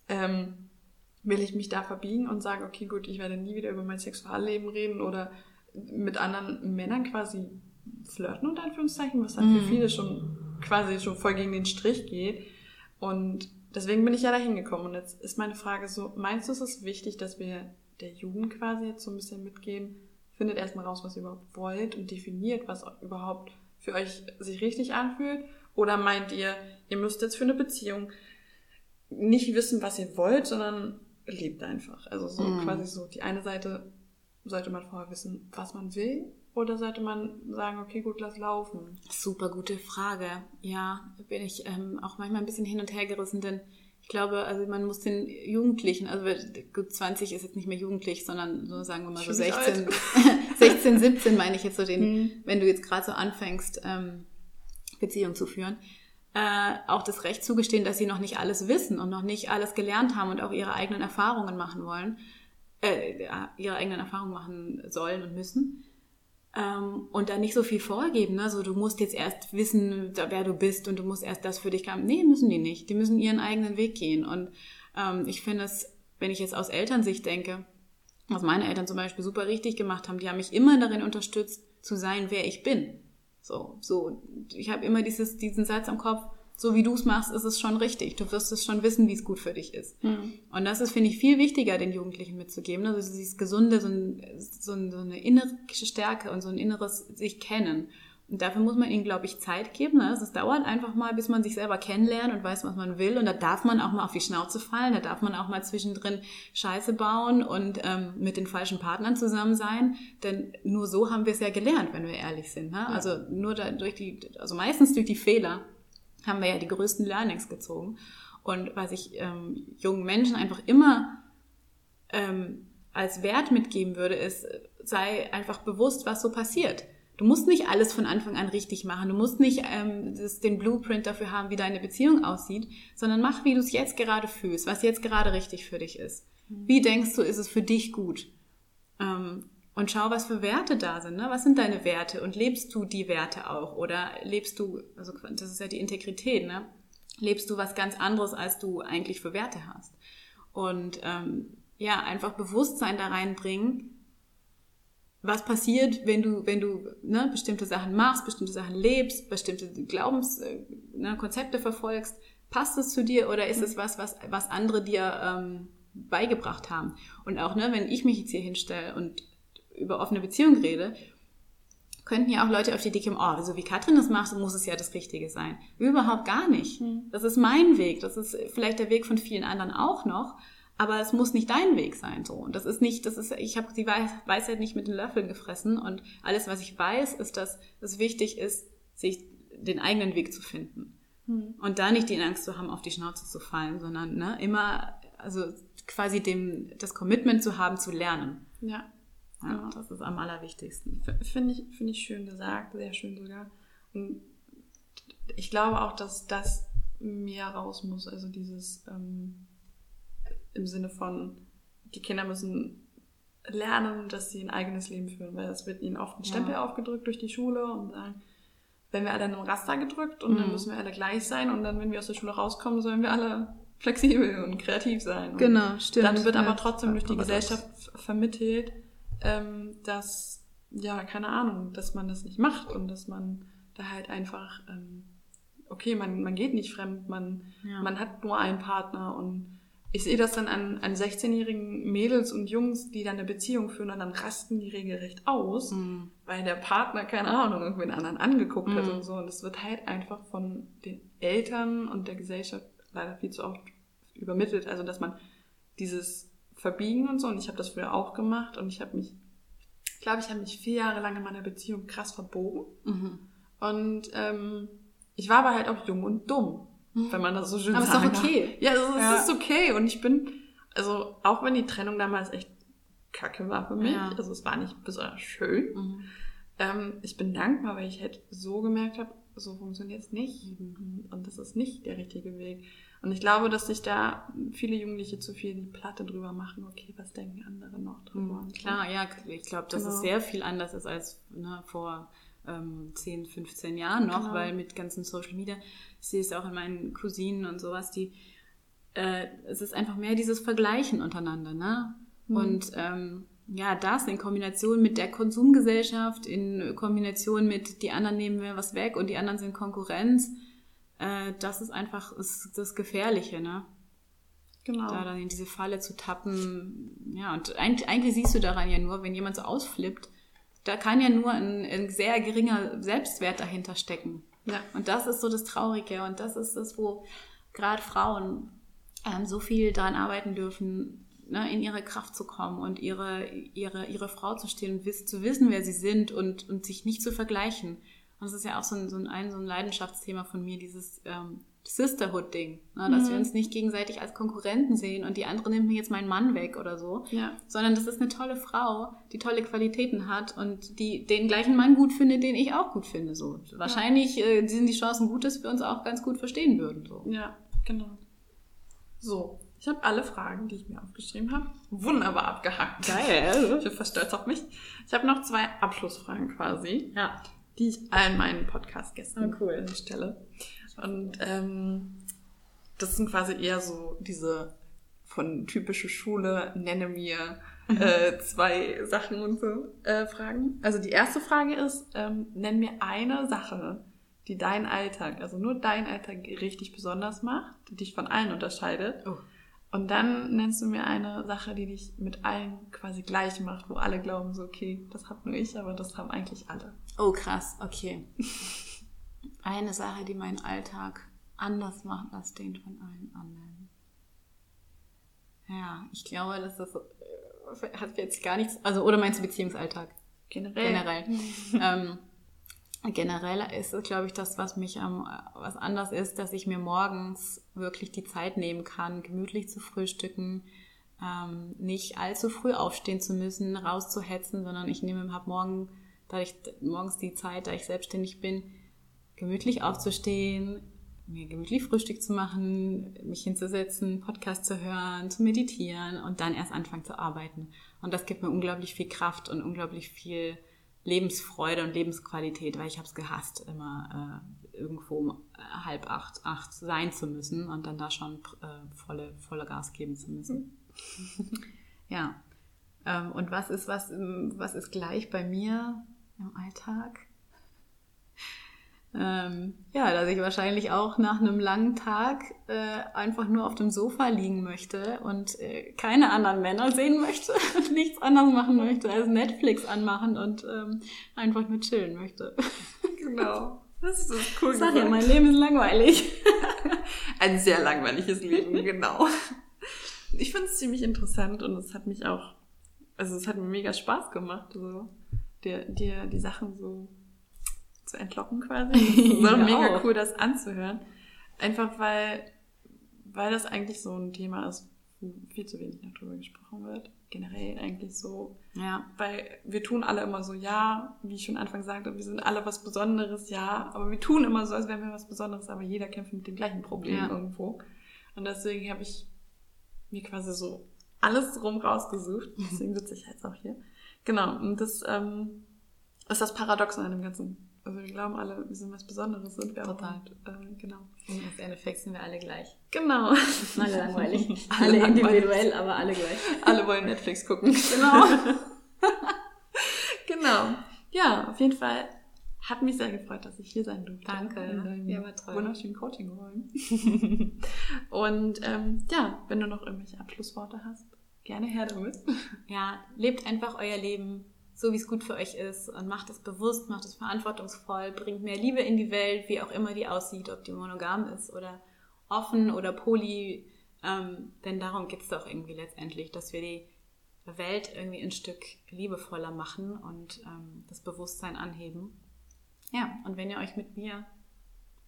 Ähm, will ich mich da verbiegen und sagen, okay, gut, ich werde nie wieder über mein Sexualleben reden oder mit anderen Männern quasi flirten, unter Anführungszeichen, was dann für Mhm. viele schon quasi schon voll gegen den Strich geht. Und deswegen bin ich ja da hingekommen. Und jetzt ist meine Frage so, meinst du, es ist wichtig, dass wir der Jugend quasi jetzt so ein bisschen mitgeben, findet erstmal raus, was ihr überhaupt wollt und definiert, was überhaupt für euch sich richtig anfühlt? Oder meint ihr, ihr müsst jetzt für eine Beziehung nicht wissen, was ihr wollt, sondern lebt einfach. Also so Mhm. quasi so, die eine Seite sollte man vorher wissen, was man will, oder sollte man sagen, okay, gut, lass laufen. Super gute Frage. Ja, da bin ich ähm, auch manchmal ein bisschen hin und her gerissen, denn ich glaube, also man muss den Jugendlichen, also gut, 20 ist jetzt nicht mehr jugendlich, sondern so sagen wir mal so Ich bin nicht 16, alt. *laughs* 16, 17 meine ich jetzt so den, Mhm. wenn du jetzt gerade so anfängst, ähm, Beziehung zu führen, äh, auch das Recht zugestehen, dass sie noch nicht alles wissen und noch nicht alles gelernt haben und auch ihre eigenen Erfahrungen machen wollen, äh, ihre eigenen Erfahrungen machen sollen und müssen. Ähm, und dann nicht so viel vorgeben, ne? Du musst jetzt erst wissen, da- wer du bist und du musst erst das für dich haben. Nee, müssen die nicht. Die müssen ihren eigenen Weg gehen. Und ähm, ich finde es, wenn ich jetzt aus Elternsicht denke, was meine Eltern zum Beispiel super richtig gemacht haben, die haben mich immer darin unterstützt, zu sein, wer ich bin. So, so, ich habe immer dieses, diesen Satz am Kopf, so wie du es machst, ist es schon richtig. Du wirst es schon wissen, wie es gut für dich ist. Und das ist, finde ich, viel wichtiger, den Jugendlichen mitzugeben. Also dieses Gesunde, so, ein, so, ein, so eine innere Stärke und so ein inneres sich kennen. Und dafür muss man ihnen, glaube ich, Zeit geben. Ne? Also Es dauert einfach mal, bis man sich selber kennenlernt und weiß, was man will. Und da darf man auch mal auf die Schnauze fallen. Da darf man auch mal zwischendrin Scheiße bauen und ähm, mit den falschen Partnern zusammen sein. Denn nur so haben wir es ja gelernt, wenn wir ehrlich sind. Ne? Also nur da, durch die, also meistens durch die Fehler haben wir ja die größten Learnings gezogen. Und was ich ähm, jungen Menschen einfach immer ähm, als Wert mitgeben würde, ist, sei einfach bewusst, was so passiert. Du musst nicht alles von Anfang an richtig machen. Du musst nicht ähm, das, den Blueprint dafür haben, wie deine Beziehung aussieht, sondern mach, wie du es jetzt gerade fühlst, was jetzt gerade richtig für dich ist. Wie denkst du, ist es für dich gut? Ähm, und schau, was für Werte da sind. Ne? Was sind deine Werte? Und lebst du die Werte auch? Oder lebst du, also das ist ja die Integrität, ne? lebst du was ganz anderes, als du eigentlich für Werte hast? Und ähm, ja, einfach Bewusstsein da reinbringen, was passiert, wenn du, wenn du ne, bestimmte Sachen machst, bestimmte Sachen lebst, bestimmte Glaubenskonzepte äh, ne, Konzepte verfolgst. Passt es zu dir oder ist es was, was, was andere dir ähm, beigebracht haben? Und auch, ne, wenn ich mich jetzt hier hinstelle und über offene Beziehung rede, könnten ja auch Leute auf die Idee kommen, oh, so wie Katrin das macht, muss es ja das Richtige sein. Überhaupt gar nicht. Hm. Das ist mein Weg. Das ist vielleicht der Weg von vielen anderen auch noch. Aber es muss nicht dein Weg sein, so. Und das ist nicht, das ist, ich habe die Weisheit nicht mit den Löffeln gefressen. Und alles, was ich weiß, ist, dass es wichtig ist, sich den eigenen Weg zu finden. Hm. Und da nicht die Angst zu haben, auf die Schnauze zu fallen, sondern ne, immer, also quasi dem, das Commitment zu haben, zu lernen. Ja. Ja, Ja. Das ist am allerwichtigsten. Finde ich, finde ich schön gesagt, sehr schön sogar. Und ich glaube auch, dass das mehr raus muss. Also dieses ähm, im Sinne von, die Kinder müssen lernen, dass sie ein eigenes Leben führen, weil es wird ihnen oft ein Ja. Stempel aufgedrückt durch die Schule und sagen, wenn wir alle in einem Raster gedrückt und dann Mhm. müssen wir alle gleich sein und dann, wenn wir aus der Schule rauskommen, sollen wir alle flexibel und kreativ sein. Und Genau, stimmt. dann wird aber Ja. trotzdem durch die Aber Gesellschaft vermittelt, ähm, dass, ja, keine Ahnung, dass man das nicht macht und dass man da halt einfach, ähm, okay, man, man geht nicht fremd, man, Ja. man hat nur einen Partner und ich sehe das dann an, an 16-jährigen Mädels und Jungs, die dann eine Beziehung führen und dann rasten die regelrecht aus, Mhm. weil der Partner, keine Ahnung, irgendwen anderen angeguckt hat Mhm. und so. Und es wird halt einfach von den Eltern und der Gesellschaft leider viel zu oft übermittelt. Also, dass man dieses Verbiegen und so, und ich habe das früher auch gemacht und ich habe mich, ich glaube, ich habe mich vier Jahre lang in meiner Beziehung krass verbogen. Mhm. Und ähm, ich war aber halt auch jung und dumm, wenn man das so schön Aber ist doch okay. darf. Ja, also, es Ja. ist okay. Und ich bin, also auch wenn die Trennung damals echt kacke war für mich, Ja. also es war nicht besonders schön, Mhm. ähm, ich bin dankbar, weil ich halt so gemerkt habe, so funktioniert es nicht. Und das ist nicht der richtige Weg. Und ich glaube, dass sich da viele Jugendliche zu viel die Platte drüber machen, okay, was denken andere noch drüber? so. Klar, ja, ich glaube, dass Genau. es sehr viel anders ist als ne, vor ähm, 10, 15 Jahren noch, Genau. weil mit ganzen Social Media, ich sehe es auch in meinen Cousinen und sowas, die, äh, es ist einfach mehr dieses Vergleichen untereinander, ne? Mhm. Und ähm, ja, das in Kombination mit der Konsumgesellschaft, in Kombination mit die anderen nehmen mir was weg und die anderen sind Konkurrenz, äh, das ist einfach ist das Gefährliche, ne? Genau. da dann in diese Falle zu tappen. Ja, und eigentlich, eigentlich siehst du daran ja nur, wenn jemand so ausflippt, da kann ja nur ein, ein sehr geringer Selbstwert dahinter stecken. Ja. Und das ist so das Traurige und das ist das, wo gerade Frauen ähm, so viel daran arbeiten dürfen, ne, in ihre Kraft zu kommen und ihre, ihre, ihre Frau zu stehen und wiss, zu wissen, wer sie sind und, und sich nicht zu vergleichen. Und das ist ja auch so ein, so ein, so ein Leidenschaftsthema von mir, dieses ähm, Sisterhood-Ding, ne, dass Mhm. wir uns nicht gegenseitig als Konkurrenten sehen und die andere nimmt mir jetzt meinen Mann weg oder so, Ja. sondern das ist eine tolle Frau, die tolle Qualitäten hat und die den gleichen Mann gut findet, den ich auch gut finde. So. Wahrscheinlich äh, sind die Chancen gut, dass wir uns auch ganz gut verstehen würden. So. Ja, genau. So, ich habe alle Fragen, die ich mir aufgeschrieben habe, wunderbar abgehakt. Geil. Ich bin fast stolz auf mich. Ich habe noch zwei Abschlussfragen quasi, Ja. die ich allen meinen Podcast-Gästen Ah, cool. äh, stelle. Und ähm, das sind quasi eher so diese von typische Schule, nenne mir äh, zwei Sachen und so äh, Fragen. Also die erste Frage ist, ähm, nenn mir eine Sache, die deinen Alltag, also nur deinen Alltag richtig besonders macht, die dich von allen unterscheidet. Oh. Und dann nennst du mir eine Sache, die dich mit allen quasi gleich macht, wo alle glauben so, okay, das hab nur ich, aber das haben eigentlich alle. Oh, krass. Okay. *laughs* Eine Sache, die meinen Alltag anders macht als den von allen anderen. Ja, ich glaube, dass das äh, hat jetzt gar nichts. Also, oder meinst du Beziehungsalltag? Generell. generell. ähm, generell ist es, glaube ich, das, was mich am, was anders ist, dass ich mir morgens wirklich die Zeit nehmen kann, gemütlich zu frühstücken, ähm, nicht allzu früh aufstehen zu müssen, rauszuhetzen, sondern ich nehme, habe morgen, da ich morgens die Zeit, da ich selbstständig bin, gemütlich aufzustehen, mir gemütlich Frühstück zu machen, mich hinzusetzen, Podcast zu hören, zu meditieren und dann erst anfangen zu arbeiten. Und das gibt mir unglaublich viel Kraft und unglaublich viel Lebensfreude und Lebensqualität, weil ich habe es gehasst, immer äh, irgendwo um äh, halb acht, acht sein zu müssen und dann da schon äh, volle, volle Gas geben zu müssen. *laughs* ja. Ähm, und was ist, was, was ist gleich bei mir im Alltag? Ähm, ja, dass ich wahrscheinlich auch nach einem langen Tag äh, einfach nur auf dem Sofa liegen möchte und äh, keine anderen Männer sehen möchte, *laughs* nichts anderes machen möchte als Netflix anmachen und ähm, einfach nur chillen möchte. *laughs* Genau. Das ist cool. Ich sag ja, mein Leben ist langweilig. *laughs* Ein sehr langweiliges Leben, genau. Ich finde es ziemlich interessant und es hat mich auch, also es hat mir mega Spaß gemacht, so dir, dir die Sachen so zu entlocken quasi. Es *laughs* ist auch mega auch. cool, das anzuhören. Einfach weil, weil das eigentlich so ein Thema ist, wo viel zu wenig noch drüber gesprochen wird. Generell eigentlich so. Ja. Weil wir tun alle immer so, ja, wie ich schon Anfang sagte, wir sind alle was Besonderes, ja. Aber wir tun immer so, als wären wir was Besonderes, aber jeder kämpft mit dem gleichen Problem Ja. irgendwo. Und deswegen habe ich mir quasi so alles rum rausgesucht. *laughs* Deswegen sitze ich jetzt auch hier. Genau. Und das ähm, ist das Paradoxon an dem Ganzen. Also wir glauben alle, wir sind was Besonderes, sind wir auch. Total. Und, äh, genau. Und im Endeffekt sind wir alle gleich. Genau. Alle langweilig. *laughs* Alle alle langweilig. individuell, aber alle gleich. Alle wollen Netflix gucken. Genau. *laughs* Genau. Ja, auf jeden Fall hat mich sehr gefreut, dass ich hier sein durfte. Danke. In deinem Ja, war toll. Wunderschönen Coaching-Räumen. *laughs* Und ähm, ja, wenn du noch irgendwelche Abschlussworte hast, gerne her damit. Ja, lebt einfach euer Leben so, wie es gut für euch ist und macht es bewusst, macht es verantwortungsvoll, bringt mehr Liebe in die Welt, wie auch immer die aussieht, ob die monogam ist oder offen oder poly. Ähm, denn darum geht es doch irgendwie letztendlich, dass wir die Welt irgendwie ein Stück liebevoller machen und ähm, das Bewusstsein anheben. Ja, und wenn ihr euch mit mir,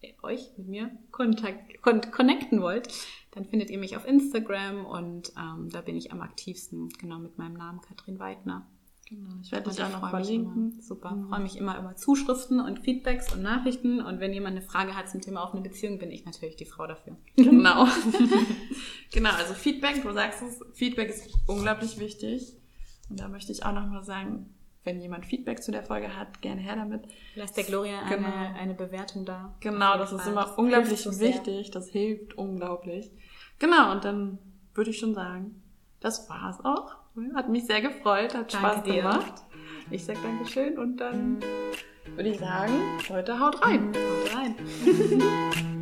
äh, euch mit mir kontakt, kon connecten wollt, dann findet ihr mich auf Instagram und ähm, da bin ich am aktivsten, genau mit meinem Namen Katrin Weidner. Genau, ich werde dich auch noch verlinken. Immer, super, Mhm. freue mich immer über Zuschriften und Feedbacks und Nachrichten und wenn jemand eine Frage hat zum Thema offene Beziehung, bin ich natürlich die Frau dafür. *laughs* Genau. *laughs* genau, also Feedback, du sagst es, Feedback ist unglaublich wichtig. Und da möchte ich auch nochmal sagen, wenn jemand Feedback zu der Folge hat, gerne her damit. Lass der Gloria eine, Genau. eine Bewertung da. Genau, das ist immer Das unglaublich so sehr. wichtig. Das hilft unglaublich. Genau, und dann würde ich schon sagen, das war's auch. Hat mich sehr gefreut, hat Danke Spaß dir. gemacht. Ich sag Dankeschön und dann würde ich sagen, heute haut rein. Haut rein. *laughs*